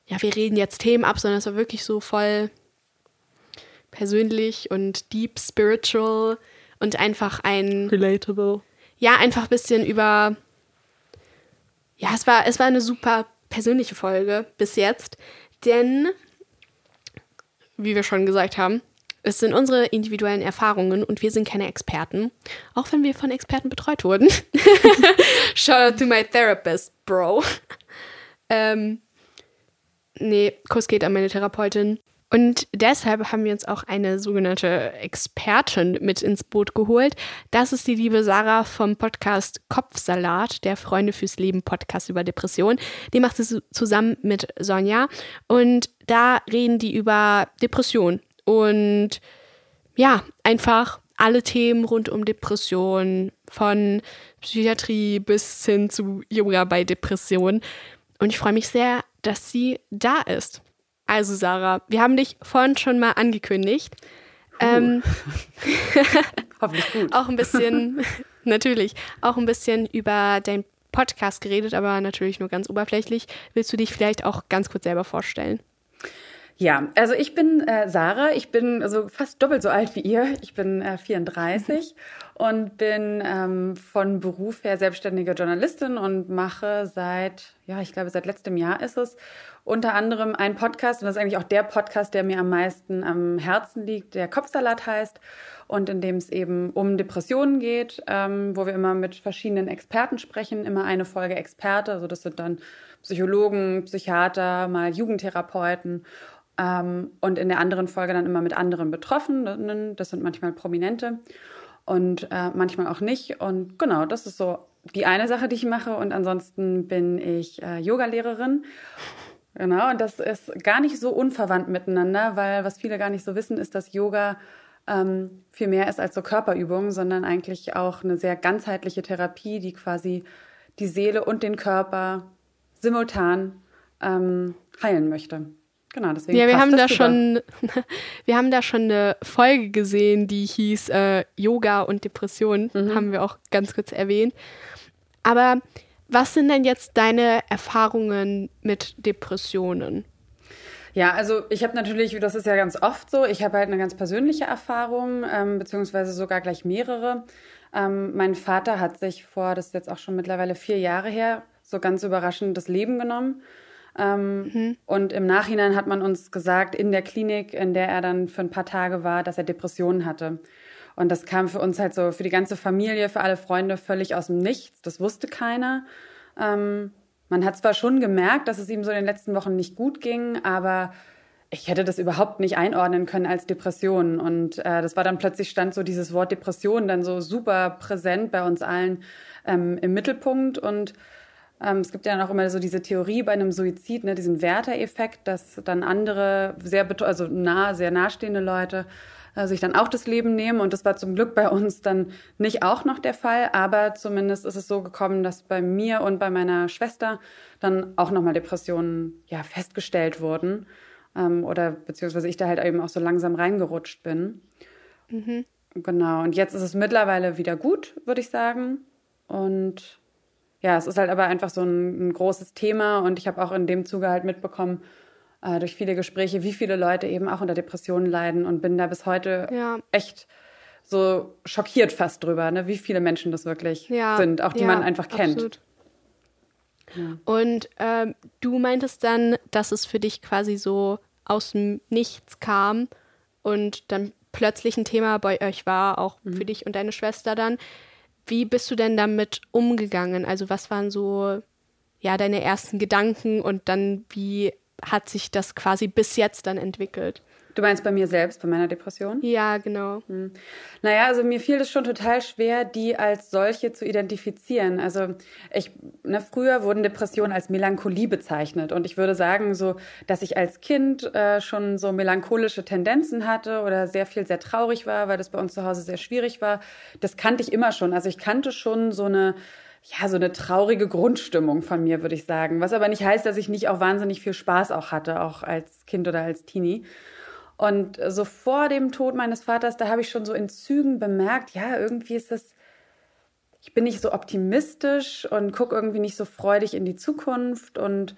ja, wir reden jetzt Themen ab, sondern es war wirklich so voll persönlich und deep spiritual und einfach ein. Relatable. Ja, einfach ein bisschen über. Ja, es war, es war eine super persönliche Folge bis jetzt, denn, wie wir schon gesagt haben, es sind unsere individuellen Erfahrungen und wir sind keine Experten, auch wenn wir von Experten betreut wurden. <laughs> Shout out to my therapist, Bro. ähm, nee, Kuss geht an meine Therapeutin. Und deshalb haben wir uns auch eine sogenannte Expertin mit ins Boot geholt. Das ist die liebe Sarah vom Podcast Kopfsalat, der Freunde fürs Leben Podcast über Depression. Die macht es zusammen mit Sonja. Und da reden die über Depression. Und ja, einfach alle Themen rund um Depression, von Psychiatrie bis hin zu Yoga bei Depression. Und ich freue mich sehr, dass sie da ist. Also Sarah, wir haben dich vorhin schon mal angekündigt. Ähm, <laughs> Hoffentlich gut. auch ein bisschen, <laughs> natürlich, auch ein bisschen über deinen Podcast geredet, aber natürlich nur ganz oberflächlich. Willst du dich vielleicht auch ganz kurz selber vorstellen? Ja, also ich bin äh, Sarah, ich bin also fast doppelt so alt wie ihr. Ich bin äh, 34 <laughs> und bin ähm, von Beruf her selbstständige Journalistin und mache seit, ja, ich glaube seit letztem Jahr ist es, unter anderem einen Podcast und das ist eigentlich auch der Podcast, der mir am meisten am Herzen liegt, der Kopfsalat heißt und in dem es eben um Depressionen geht, ähm, wo wir immer mit verschiedenen Experten sprechen, immer eine Folge Experte, also das sind dann Psychologen, Psychiater, mal Jugendtherapeuten ähm, und in der anderen Folge dann immer mit anderen Betroffenen. Das sind manchmal Prominente und äh, manchmal auch nicht. Und genau, das ist so die eine Sache, die ich mache. Und ansonsten bin ich äh, Yogalehrerin. Genau, und das ist gar nicht so unverwandt miteinander, weil was viele gar nicht so wissen, ist, dass Yoga ähm, viel mehr ist als so Körperübungen, sondern eigentlich auch eine sehr ganzheitliche Therapie, die quasi die Seele und den Körper simultan ähm, heilen möchte. Genau, deswegen. Ja, wir haben da schon, <laughs> wir haben da schon eine Folge gesehen, die hieß äh, Yoga und Depression, mhm. haben wir auch ganz kurz erwähnt. Aber was sind denn jetzt deine Erfahrungen mit Depressionen? Ja, also ich habe natürlich, das ist ja ganz oft so, ich habe halt eine ganz persönliche Erfahrung, ähm, beziehungsweise sogar gleich mehrere. Ähm, mein Vater hat sich vor, das ist jetzt auch schon mittlerweile vier Jahre her, so ganz überraschend das Leben genommen. Ähm, mhm. Und im Nachhinein hat man uns gesagt, in der Klinik, in der er dann für ein paar Tage war, dass er Depressionen hatte. Und das kam für uns halt so, für die ganze Familie, für alle Freunde völlig aus dem Nichts. Das wusste keiner. Ähm, man hat zwar schon gemerkt, dass es ihm so in den letzten Wochen nicht gut ging, aber ich hätte das überhaupt nicht einordnen können als Depression. Und äh, das war dann plötzlich stand so dieses Wort Depression dann so super präsent bei uns allen ähm, im Mittelpunkt. Und ähm, es gibt ja auch immer so diese Theorie bei einem Suizid, ne, diesen Werter-Effekt, dass dann andere, sehr, also nah, sehr nahestehende Leute äh, sich dann auch das Leben nehmen. Und das war zum Glück bei uns dann nicht auch noch der Fall. Aber zumindest ist es so gekommen, dass bei mir und bei meiner Schwester dann auch nochmal Depressionen ja, festgestellt wurden. Ähm, oder beziehungsweise ich da halt eben auch so langsam reingerutscht bin. Mhm. Genau. Und jetzt ist es mittlerweile wieder gut, würde ich sagen. Und ja, es ist halt aber einfach so ein, ein großes Thema und ich habe auch in dem Zuge halt mitbekommen, äh, durch viele Gespräche, wie viele Leute eben auch unter Depressionen leiden und bin da bis heute ja. echt so schockiert fast drüber, ne, wie viele Menschen das wirklich ja. sind, auch die ja, man einfach kennt. Absolut. Und ähm, du meintest dann, dass es für dich quasi so aus dem Nichts kam und dann plötzlich ein Thema bei euch war, auch mhm. für dich und deine Schwester dann. Wie bist du denn damit umgegangen? Also was waren so ja deine ersten Gedanken und dann wie hat sich das quasi bis jetzt dann entwickelt? Du meinst bei mir selbst, bei meiner Depression? Ja, genau. Hm. Naja, also mir fiel es schon total schwer, die als solche zu identifizieren. Also ich, ne, früher wurden Depressionen als Melancholie bezeichnet und ich würde sagen, so, dass ich als Kind äh, schon so melancholische Tendenzen hatte oder sehr viel sehr traurig war, weil das bei uns zu Hause sehr schwierig war. Das kannte ich immer schon. Also ich kannte schon so eine ja, so eine traurige Grundstimmung von mir, würde ich sagen. Was aber nicht heißt, dass ich nicht auch wahnsinnig viel Spaß auch hatte, auch als Kind oder als Teenie. Und so vor dem Tod meines Vaters, da habe ich schon so in Zügen bemerkt, ja, irgendwie ist das, ich bin nicht so optimistisch und gucke irgendwie nicht so freudig in die Zukunft. Und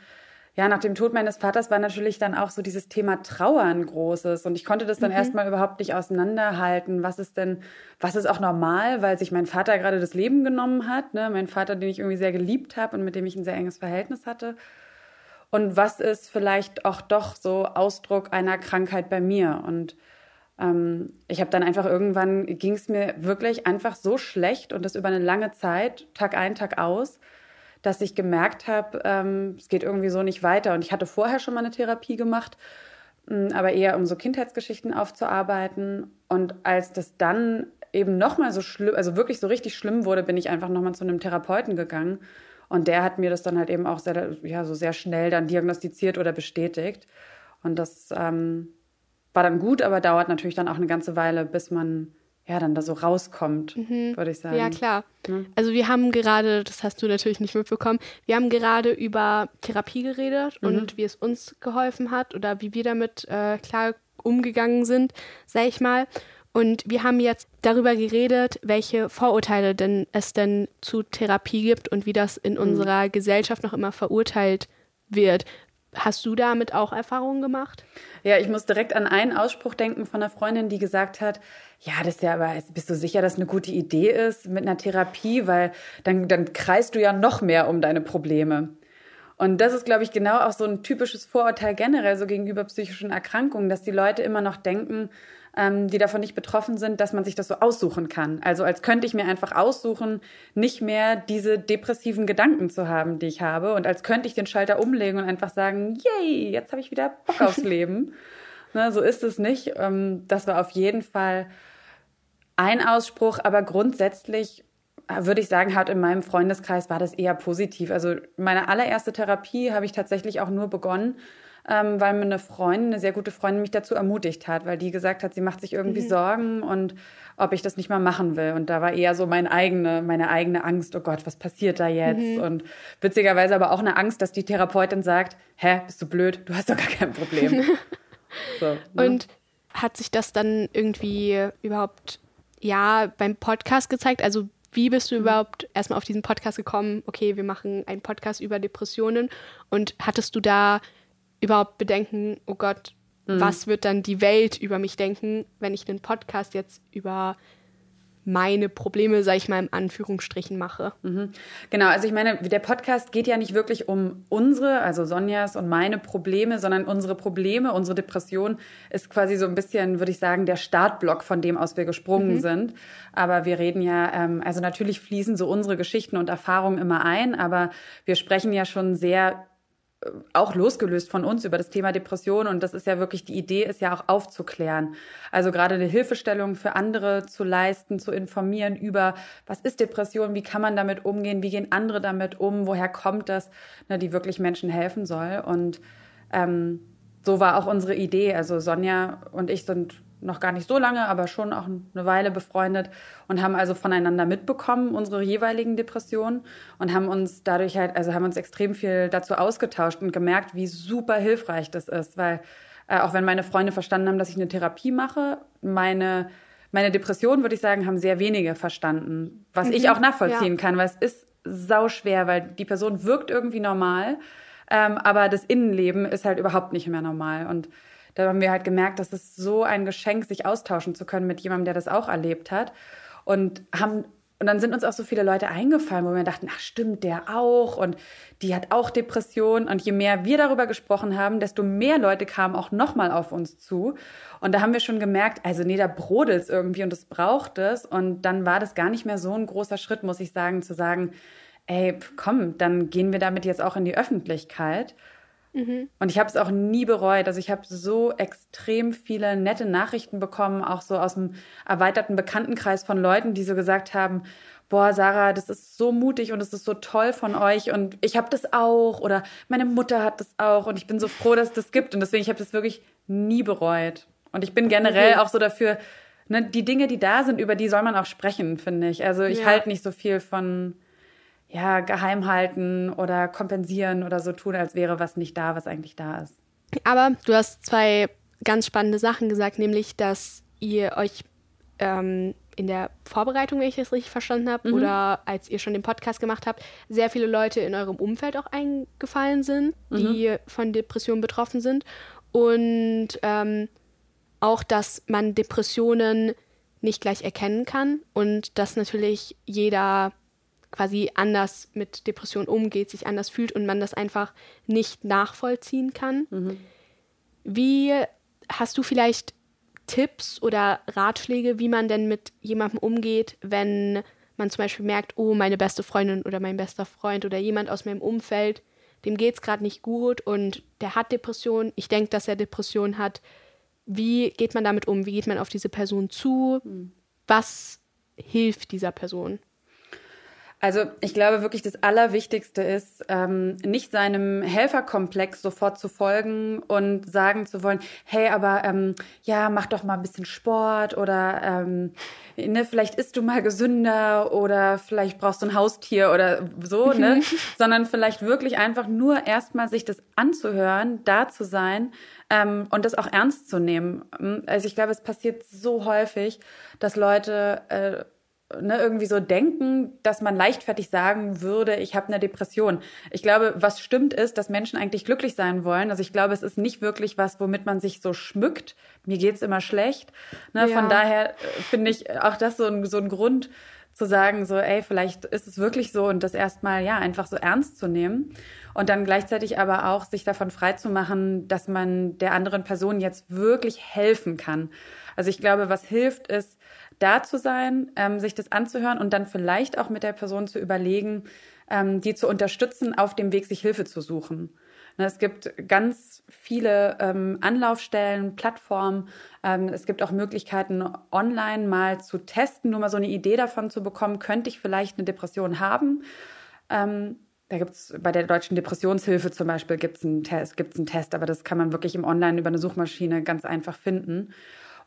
ja, nach dem Tod meines Vaters war natürlich dann auch so dieses Thema Trauer ein großes. Und ich konnte das dann mhm. erstmal überhaupt nicht auseinanderhalten. Was ist denn, was ist auch normal, weil sich mein Vater gerade das Leben genommen hat. Ne? Mein Vater, den ich irgendwie sehr geliebt habe und mit dem ich ein sehr enges Verhältnis hatte und was ist vielleicht auch doch so Ausdruck einer Krankheit bei mir. Und ähm, ich habe dann einfach irgendwann, ging es mir wirklich einfach so schlecht und das über eine lange Zeit, Tag ein, Tag aus, dass ich gemerkt habe, ähm, es geht irgendwie so nicht weiter. Und ich hatte vorher schon mal eine Therapie gemacht mm, aber eher um so Kindheitsgeschichten aufzuarbeiten. Und als das dann eben nochmal so schlimm, also wirklich so richtig schlimm wurde, bin ich einfach nochmal zu einem Therapeuten gegangen. Und der hat mir das dann halt eben auch sehr, ja, so sehr schnell dann diagnostiziert oder bestätigt. Und das ähm, war dann gut, aber dauert natürlich dann auch eine ganze Weile, bis man ja dann da so rauskommt, mhm. würde ich sagen. Ja, klar. Ja. Also wir haben gerade, das hast du natürlich nicht mitbekommen, wir haben gerade über Therapie geredet mhm. und wie es uns geholfen hat oder wie wir damit äh, klar umgegangen sind, sag ich mal. Und wir haben jetzt darüber geredet, welche Vorurteile denn es denn zu Therapie gibt und wie das in mhm. unserer Gesellschaft noch immer verurteilt wird. Hast du damit auch Erfahrungen gemacht? Ja, ich muss direkt an einen Ausspruch denken von einer Freundin, die gesagt hat, ja, das ist ja aber, bist du sicher, dass eine gute Idee ist mit einer Therapie, weil dann, dann kreist du ja noch mehr um deine Probleme. Und das ist, glaube ich, genau auch so ein typisches Vorurteil generell so gegenüber psychischen Erkrankungen, dass die Leute immer noch denken, ähm, die davon nicht betroffen sind, dass man sich das so aussuchen kann. Also als könnte ich mir einfach aussuchen, nicht mehr diese depressiven Gedanken zu haben, die ich habe. Und als könnte ich den Schalter umlegen und einfach sagen, yay, jetzt habe ich wieder Bock aufs <laughs> Leben. ne, so ist es nicht. Ähm, das war auf jeden Fall ein Ausspruch, aber grundsätzlich äh, würde ich sagen, hat in meinem Freundeskreis war das eher positiv. Also meine allererste Therapie habe ich tatsächlich auch nur begonnen, ähm, weil mir eine Freundin, eine sehr gute Freundin, mich dazu ermutigt hat, weil die gesagt hat, sie macht sich irgendwie mhm. Sorgen und ob ich das nicht mal machen will. Und da war eher so meine eigene, meine eigene Angst, oh Gott, was passiert da jetzt? Mhm. Und witzigerweise aber auch eine Angst, dass die Therapeutin sagt, hä, bist du blöd? Du hast doch gar kein Problem. <laughs> so, ne? Und hat sich das dann irgendwie überhaupt, ja, beim Podcast gezeigt? Also wie bist du mhm. überhaupt erstmal auf diesen Podcast gekommen? Okay, wir machen einen Podcast über Depressionen. Und hattest du da überhaupt bedenken, oh Gott, mhm. was wird dann die Welt über mich denken, wenn ich den Podcast jetzt über meine Probleme, sage ich mal, in Anführungsstrichen mache. Mhm. Genau, also ich meine, der Podcast geht ja nicht wirklich um unsere, also Sonjas und meine Probleme, sondern unsere Probleme, unsere Depression ist quasi so ein bisschen, würde ich sagen, der Startblock, von dem aus wir gesprungen mhm. sind. Aber wir reden ja, ähm, also natürlich fließen so unsere Geschichten und Erfahrungen immer ein, aber wir sprechen ja schon sehr auch losgelöst von uns über das Thema Depression. Und das ist ja wirklich, die Idee ist ja auch aufzuklären. Also gerade eine Hilfestellung für andere zu leisten, zu informieren über, was ist Depression, wie kann man damit umgehen, wie gehen andere damit um, woher kommt das, ne, die wirklich Menschen helfen soll. Und ähm, so war auch unsere Idee. Also Sonja und ich sind noch gar nicht so lange, aber schon auch eine Weile befreundet und haben also voneinander mitbekommen, unsere jeweiligen Depressionen und haben uns dadurch halt, also haben uns extrem viel dazu ausgetauscht und gemerkt, wie super hilfreich das ist, weil äh, auch wenn meine Freunde verstanden haben, dass ich eine Therapie mache, meine, meine Depression, würde ich sagen, haben sehr wenige verstanden, was mhm, ich auch nachvollziehen ja. kann, weil es ist sau schwer, weil die Person wirkt irgendwie normal, ähm, aber das Innenleben ist halt überhaupt nicht mehr normal und da haben wir halt gemerkt, dass es so ein Geschenk, sich austauschen zu können mit jemandem, der das auch erlebt hat. Und haben und dann sind uns auch so viele Leute eingefallen, wo wir dachten, ach stimmt, der auch und die hat auch Depressionen. Und je mehr wir darüber gesprochen haben, desto mehr Leute kamen auch nochmal auf uns zu. Und da haben wir schon gemerkt, also nee, da brodelt es irgendwie und es braucht es. Und dann war das gar nicht mehr so ein großer Schritt, muss ich sagen, zu sagen, ey, komm, dann gehen wir damit jetzt auch in die Öffentlichkeit. Mhm. Und ich habe es auch nie bereut. Also ich habe so extrem viele nette Nachrichten bekommen, auch so aus dem erweiterten Bekanntenkreis von Leuten, die so gesagt haben, boah, Sarah, das ist so mutig und es ist so toll von euch und ich habe das auch oder meine Mutter hat das auch und ich bin so froh, dass es das gibt und deswegen ich habe das wirklich nie bereut. Und ich bin generell mhm. auch so dafür, ne, die Dinge, die da sind, über die soll man auch sprechen, finde ich. Also ich ja. halte nicht so viel von ja, geheim halten oder kompensieren oder so tun, als wäre was nicht da, was eigentlich da ist. Aber du hast zwei ganz spannende Sachen gesagt, nämlich, dass ihr euch ähm, in der Vorbereitung, wenn ich das richtig verstanden habe, mhm. oder als ihr schon den Podcast gemacht habt, sehr viele Leute in eurem Umfeld auch eingefallen sind, die mhm. von Depressionen betroffen sind. Und ähm, auch, dass man Depressionen nicht gleich erkennen kann und dass natürlich jeder quasi anders mit Depressionen umgeht, sich anders fühlt und man das einfach nicht nachvollziehen kann. Mhm. Wie hast du vielleicht Tipps oder Ratschläge, wie man denn mit jemandem umgeht, wenn man zum Beispiel merkt, oh, meine beste Freundin oder mein bester Freund oder jemand aus meinem Umfeld dem geht es gerade nicht gut und der hat Depression, ich denke, dass er Depression hat. Wie geht man damit um? Wie geht man auf diese Person zu? Mhm. Was hilft dieser Person? Also ich glaube wirklich, das Allerwichtigste ist, ähm, nicht seinem Helferkomplex sofort zu folgen und sagen zu wollen, hey, aber ähm, ja, mach doch mal ein bisschen Sport oder ähm, ne, vielleicht isst du mal gesünder oder vielleicht brauchst du ein Haustier oder so, ne? Mhm. <laughs> Sondern vielleicht wirklich einfach nur erstmal sich das anzuhören, da zu sein ähm, und das auch ernst zu nehmen. Also ich glaube, es passiert so häufig, dass Leute äh, ne, irgendwie so denken, dass man leichtfertig sagen würde, ich habe eine Depression. Ich glaube, was stimmt ist, dass Menschen eigentlich glücklich sein wollen. Also ich glaube, es ist nicht wirklich was, womit man sich so schmückt. Mir geht's immer schlecht. Ne, ja. Von daher äh, finde ich auch das so ein, so ein Grund zu sagen, so, ey, vielleicht ist es wirklich so und das erstmal, ja, einfach so ernst zu nehmen. Und dann gleichzeitig aber auch sich davon frei zu machen, dass man der anderen Person jetzt wirklich helfen kann. Also ich glaube, was hilft, ist, da zu sein, ähm, sich das anzuhören und dann vielleicht auch mit der Person zu überlegen, ähm, die zu unterstützen, auf dem Weg, sich Hilfe zu suchen. Ne, es gibt ganz viele ähm, Anlaufstellen, Plattformen. Ähm, es gibt auch Möglichkeiten, online mal zu testen, nur mal so eine Idee davon zu bekommen, könnte ich vielleicht eine Depression haben. Ähm, da gibt es bei der Deutschen Depressionshilfe zum Beispiel gibt's einen, Test, gibt's einen Test, aber das kann man wirklich im Online über eine Suchmaschine ganz einfach finden.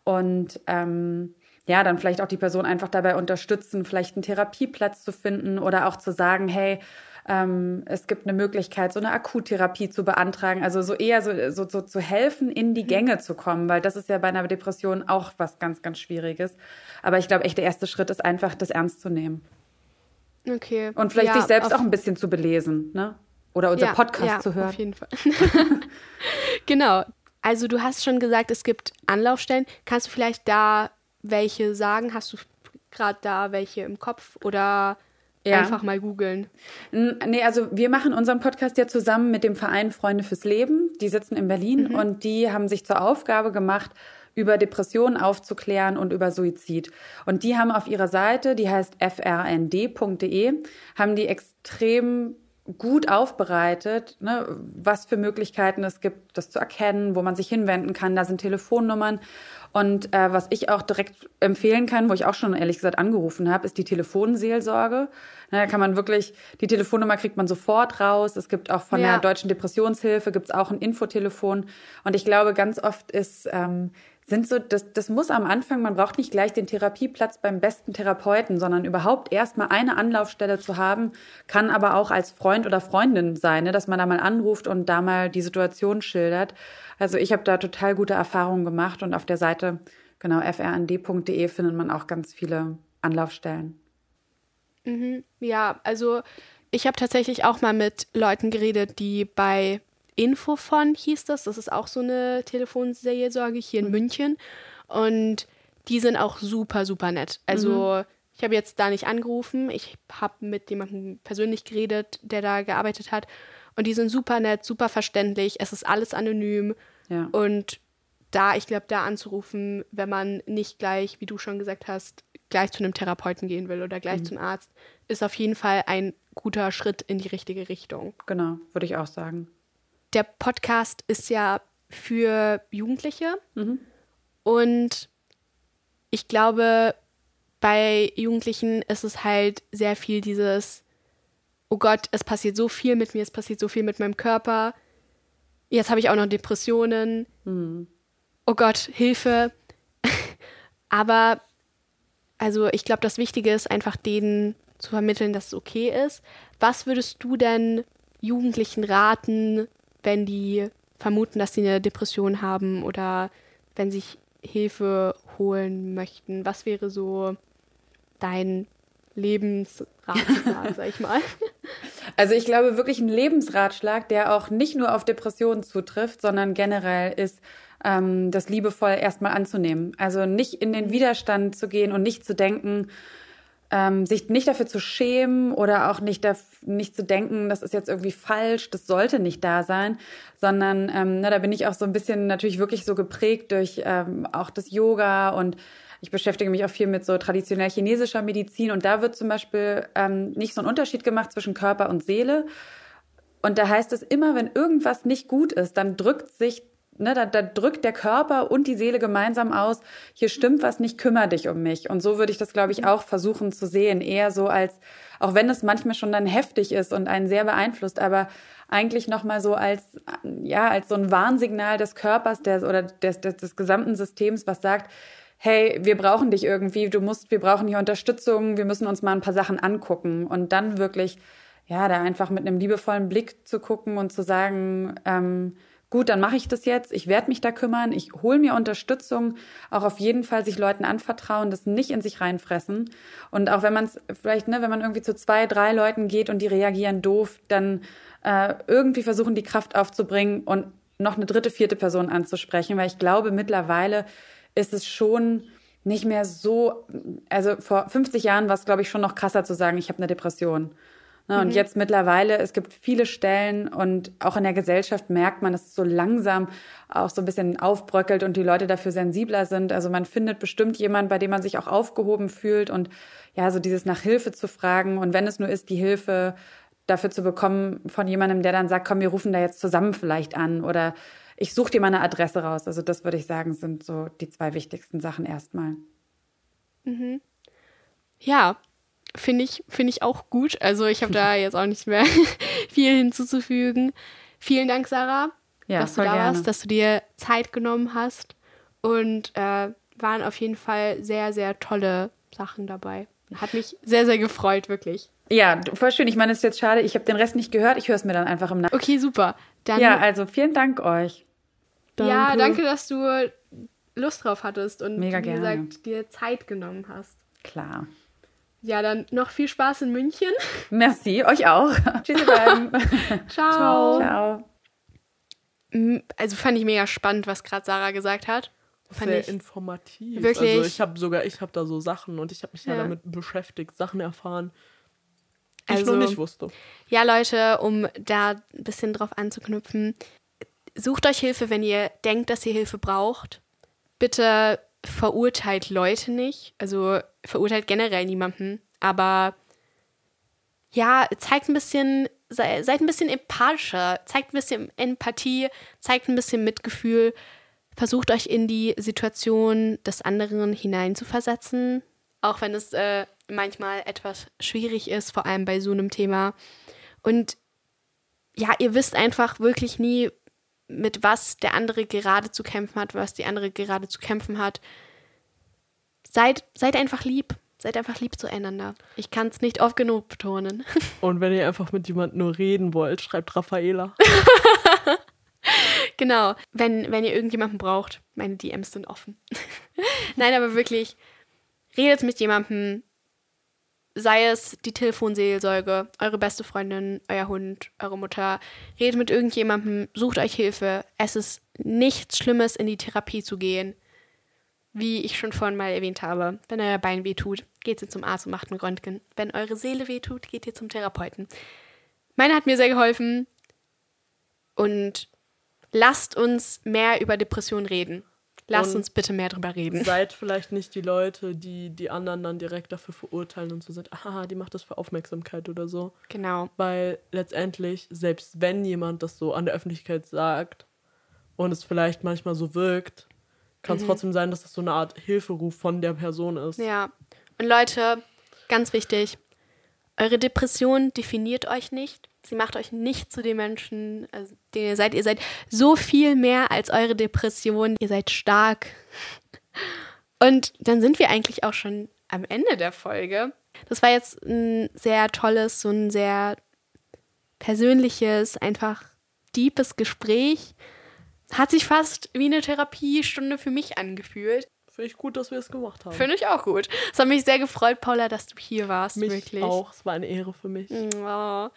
Und ähm, ja, dann vielleicht auch die Person einfach dabei unterstützen, vielleicht einen Therapieplatz zu finden oder auch zu sagen, hey, ähm, es gibt eine Möglichkeit, so eine Akuttherapie zu beantragen. Also so eher so, so, so zu helfen, in die mhm. Gänge zu kommen, weil das ist ja bei einer Depression auch was ganz, ganz Schwieriges. Aber ich glaube, echt der erste Schritt ist einfach, das ernst zu nehmen. Okay. Und vielleicht ja, sich selbst auch ein bisschen zu belesen, ne? Oder unser ja, Podcast ja, zu hören. Auf jeden Fall. <laughs> genau. Also du hast schon gesagt, es gibt Anlaufstellen. Kannst du vielleicht da welche sagen? Hast du gerade da welche im Kopf oder ja. einfach mal googeln? Nee, also wir machen unseren Podcast ja zusammen mit dem Verein Freunde fürs Leben. Die sitzen in Berlin mhm. und die haben sich zur Aufgabe gemacht, über Depressionen aufzuklären und über Suizid. Und die haben auf ihrer Seite, die heißt frnd.de, haben die extrem gut aufbereitet, ne, was für Möglichkeiten es gibt, das zu erkennen, wo man sich hinwenden kann. Da sind Telefonnummern. Und äh, was ich auch direkt empfehlen kann, wo ich auch schon ehrlich gesagt angerufen habe, ist die Telefonseelsorge. Na, da kann man wirklich, die Telefonnummer kriegt man sofort raus. Es gibt auch von ja. der Deutschen Depressionshilfe gibt's auch ein Infotelefon. Und ich glaube, ganz oft ist ähm, sind so, das, das muss am Anfang, man braucht nicht gleich den Therapieplatz beim besten Therapeuten, sondern überhaupt erstmal eine Anlaufstelle zu haben, kann aber auch als Freund oder Freundin sein, ne, dass man da mal anruft und da mal die Situation schildert. Also ich habe da total gute Erfahrungen gemacht und auf der Seite, genau, frnd.de findet man auch ganz viele Anlaufstellen. Mhm, ja, also ich habe tatsächlich auch mal mit Leuten geredet, die bei Infofon hieß das. Das ist auch so eine Telefonseelsorge hier in mhm. München. Und die sind auch super, super nett. Also mhm. ich habe jetzt da nicht angerufen. Ich habe mit jemandem persönlich geredet, der da gearbeitet hat. Und die sind super nett, super verständlich. Es ist alles anonym. Ja. Und da, ich glaube, da anzurufen, wenn man nicht gleich, wie du schon gesagt hast, gleich zu einem Therapeuten gehen will oder gleich mhm. zum Arzt, ist auf jeden Fall ein guter Schritt in die richtige Richtung. Genau, würde ich auch sagen der Podcast ist ja für Jugendliche. Mhm. Und ich glaube, bei Jugendlichen ist es halt sehr viel dieses, oh Gott, es passiert so viel mit mir, es passiert so viel mit meinem Körper. Jetzt habe ich auch noch Depressionen. Mhm. Oh Gott, Hilfe. <laughs> Aber also ich glaube, das Wichtige ist einfach denen zu vermitteln, dass es okay ist. Was würdest du denn Jugendlichen raten, wenn die vermuten, dass sie eine Depression haben oder wenn sich Hilfe holen möchten? Was wäre so dein Lebensratschlag, <laughs> sag ich mal? Also ich glaube wirklich ein Lebensratschlag, der auch nicht nur auf Depressionen zutrifft, sondern generell ist, ähm, das liebevoll erstmal anzunehmen. Also nicht in den Widerstand zu gehen und nicht zu denken, ähm, sich nicht dafür zu schämen oder auch nicht, nicht zu denken, das ist jetzt irgendwie falsch, das sollte nicht da sein, sondern ähm, na, da bin ich auch so ein bisschen natürlich wirklich so geprägt durch ähm, auch das Yoga und ich beschäftige mich auch viel mit so traditionell chinesischer Medizin und da wird zum Beispiel ähm, nicht so ein Unterschied gemacht zwischen Körper und Seele, Und da heißt es immer, wenn irgendwas nicht gut ist, dann drückt sich Ne, da, da drückt der Körper und die Seele gemeinsam aus, hier stimmt was nicht, kümmere dich um mich. Und so würde ich das, glaube ich, auch versuchen zu sehen. Eher so als, auch wenn es manchmal schon dann heftig ist und einen sehr beeinflusst, aber eigentlich nochmal so als, ja, als so ein Warnsignal des Körpers der, oder des, des, des gesamten Systems, was sagt, hey, wir brauchen dich irgendwie, du musst, wir brauchen hier Unterstützung, wir müssen uns mal ein paar Sachen angucken und dann wirklich, ja, da einfach mit einem liebevollen Blick zu gucken und zu sagen, ähm, gut, dann mache ich das jetzt, ich werde mich da kümmern, ich hole mir Unterstützung, auch auf jeden Fall sich Leuten anvertrauen, das nicht in sich reinfressen. Und auch wenn man es vielleicht, ne, wenn man irgendwie zu zwei, drei Leuten geht und die reagieren doof, dann äh, irgendwie versuchen, die Kraft aufzubringen und noch eine dritte, vierte Person anzusprechen, weil ich glaube, mittlerweile ist es schon nicht mehr so, also vor 50 Jahren war es, glaube ich, schon noch krasser zu sagen, ich habe eine Depression. Ne, und mhm. jetzt mittlerweile, es gibt viele Stellen und auch in der Gesellschaft merkt man, dass es so langsam auch so ein bisschen aufbröckelt und die Leute dafür sensibler sind. Also man findet bestimmt jemanden, bei dem man sich auch aufgehoben fühlt und ja, so dieses nach Hilfe zu fragen und wenn es nur ist, die Hilfe dafür zu bekommen von jemandem, der dann sagt, komm, wir rufen da jetzt zusammen vielleicht an oder ich suche dir mal eine Adresse raus. Also das würde ich sagen, sind so die zwei wichtigsten Sachen erstmal. Mhm. Ja, Finde ich, find ich auch gut. Also ich habe <laughs> da jetzt auch nicht mehr <laughs> viel hinzuzufügen. Vielen Dank, Sarah, ja, dass du da gerne. warst, dass du dir Zeit genommen hast. Und äh, waren auf jeden Fall sehr, sehr tolle Sachen dabei. Hat mich sehr, sehr gefreut, wirklich. Ja, voll schön. Ich meine, es ist jetzt schade, ich habe den Rest nicht gehört. Ich höre es mir dann einfach im Nachhinein. Okay, super. Dann, ja, also vielen Dank euch. Danke. Ja, danke, dass du Lust drauf hattest und Mega wie gesagt, dir Zeit genommen hast. Klar. Ja, dann noch viel Spaß in München. <laughs> Merci, euch auch. Tschüss. <laughs> Ciao. Ciao. Also fand ich mega spannend, was gerade Sarah gesagt hat. Fand Sehr ich informativ. Wirklich. Also ich habe sogar, ich habe da so Sachen und ich habe mich ja. ja damit beschäftigt, Sachen erfahren, die also, ich noch nicht wusste. Ja, Leute, um da ein bisschen drauf anzuknüpfen, sucht euch Hilfe, wenn ihr denkt, dass ihr Hilfe braucht. Bitte verurteilt Leute nicht, also verurteilt generell niemanden, aber ja, zeigt ein bisschen, sei, seid ein bisschen empathischer, zeigt ein bisschen Empathie, zeigt ein bisschen Mitgefühl, versucht euch in die Situation des anderen hineinzuversetzen, auch wenn es äh, manchmal etwas schwierig ist, vor allem bei so einem Thema. Und ja, ihr wisst einfach wirklich nie, mit was der andere gerade zu kämpfen hat, was die andere gerade zu kämpfen hat. Seid, seid einfach lieb. Seid einfach lieb zueinander. Ich kann es nicht oft genug betonen. <laughs> Und wenn ihr einfach mit jemandem nur reden wollt, schreibt Raffaela. <laughs> genau. Wenn, wenn ihr irgendjemanden braucht, meine DMs sind offen. <laughs> Nein, aber wirklich, redet mit jemandem, sei es die Telefonseelsorge, eure beste Freundin, euer Hund, eure Mutter, redet mit irgendjemandem, sucht euch Hilfe. Es ist nichts Schlimmes, in die Therapie zu gehen. Wie ich schon vorhin mal erwähnt habe, wenn euer Bein weh tut, geht ihr zum Arzt und macht ein Röntgen. Wenn eure Seele weh tut, geht ihr zum Therapeuten. Meine hat mir sehr geholfen. Und lasst uns mehr über Depressionen reden. Lass und uns bitte mehr drüber reden. Seid vielleicht nicht die Leute, die die anderen dann direkt dafür verurteilen und so sind, aha, die macht das für Aufmerksamkeit oder so. Genau. Weil letztendlich, selbst wenn jemand das so an der Öffentlichkeit sagt und es vielleicht manchmal so wirkt, kann es mhm. trotzdem sein, dass das so eine Art Hilferuf von der Person ist. Ja. Und Leute, ganz wichtig, eure Depression definiert euch nicht. Sie macht euch nicht zu den Menschen, also, den ihr seid. Ihr seid so viel mehr als eure Depression. Ihr seid stark. Und dann sind wir eigentlich auch schon am Ende der Folge. Das war jetzt ein sehr tolles, so ein sehr persönliches, einfach deepes Gespräch. Hat sich fast wie eine Therapiestunde für mich angefühlt. Finde ich gut, dass wir es gemacht haben. Finde ich auch gut. Es hat mich sehr gefreut, Paula, dass du hier warst. Mich wirklich. auch. Es war eine Ehre für mich. Oh.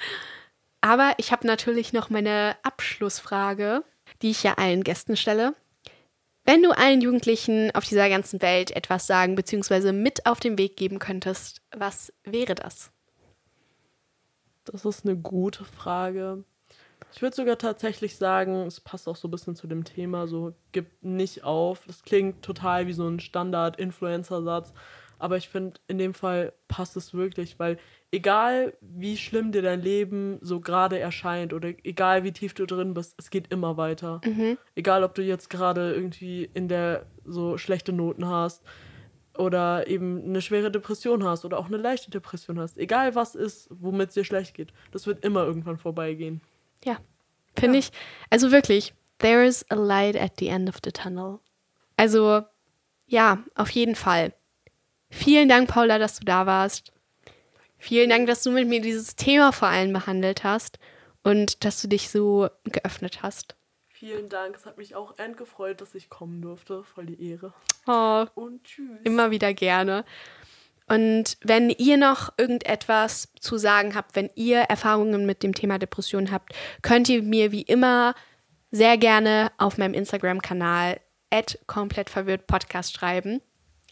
Aber ich habe natürlich noch meine Abschlussfrage, die ich ja allen Gästen stelle. Wenn du allen Jugendlichen auf dieser ganzen Welt etwas sagen bzw. mit auf den Weg geben könntest, was wäre das? Das ist eine gute Frage. Ich würde sogar tatsächlich sagen, es passt auch so ein bisschen zu dem Thema, so gib nicht auf. Das klingt total wie so ein Standard-Influencer-Satz, aber ich finde, in dem Fall passt es wirklich, weil egal wie schlimm dir dein Leben so gerade erscheint oder egal wie tief du drin bist, es geht immer weiter. Mhm. Egal, ob du jetzt gerade irgendwie in der so schlechte Noten hast oder eben eine schwere Depression hast oder auch eine leichte Depression hast. Egal was ist, womit es dir schlecht geht, das wird immer irgendwann vorbeigehen. Ja, finde ich. Also wirklich, there is a light at the end of the tunnel. Also ja, auf jeden Fall. Vielen Dank, Paula, dass du da warst. Vielen Dank, dass du mit mir dieses Thema vor allem behandelt hast und dass du dich so geöffnet hast. Vielen Dank. Es hat mich auch endgefreut, dass ich kommen durfte. Voll die Ehre. Oh, Und tschüss. immer wieder gerne. Und wenn ihr noch irgendetwas zu sagen habt, wenn ihr Erfahrungen mit dem Thema Depression habt, könnt ihr mir wie immer sehr gerne auf meinem Instagram-Kanal komplett verwirrt Podcast schreiben.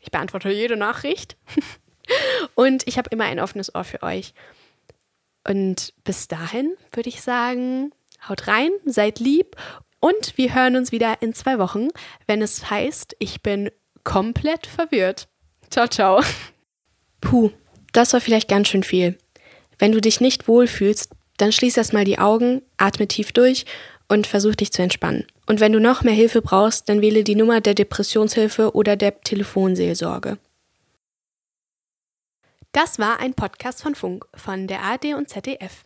Ich beantworte jede Nachricht. <laughs> Und ich habe immer ein offenes Ohr für euch. Und bis dahin würde ich sagen, haut rein, seid lieb und wir hören uns wieder in zwei Wochen, wenn es heißt, ich bin komplett verwirrt. Ciao, ciao. Puh, das war vielleicht ganz schön viel. Wenn du dich nicht wohlfühlst, dann schließ erstmal die Augen, atme tief durch und versuch dich zu entspannen. Und wenn du noch mehr Hilfe brauchst, dann wähle die Nummer der Depressionshilfe oder der Telefonseelsorge. Das war ein Podcast von Funk, von der ARD und ZDF.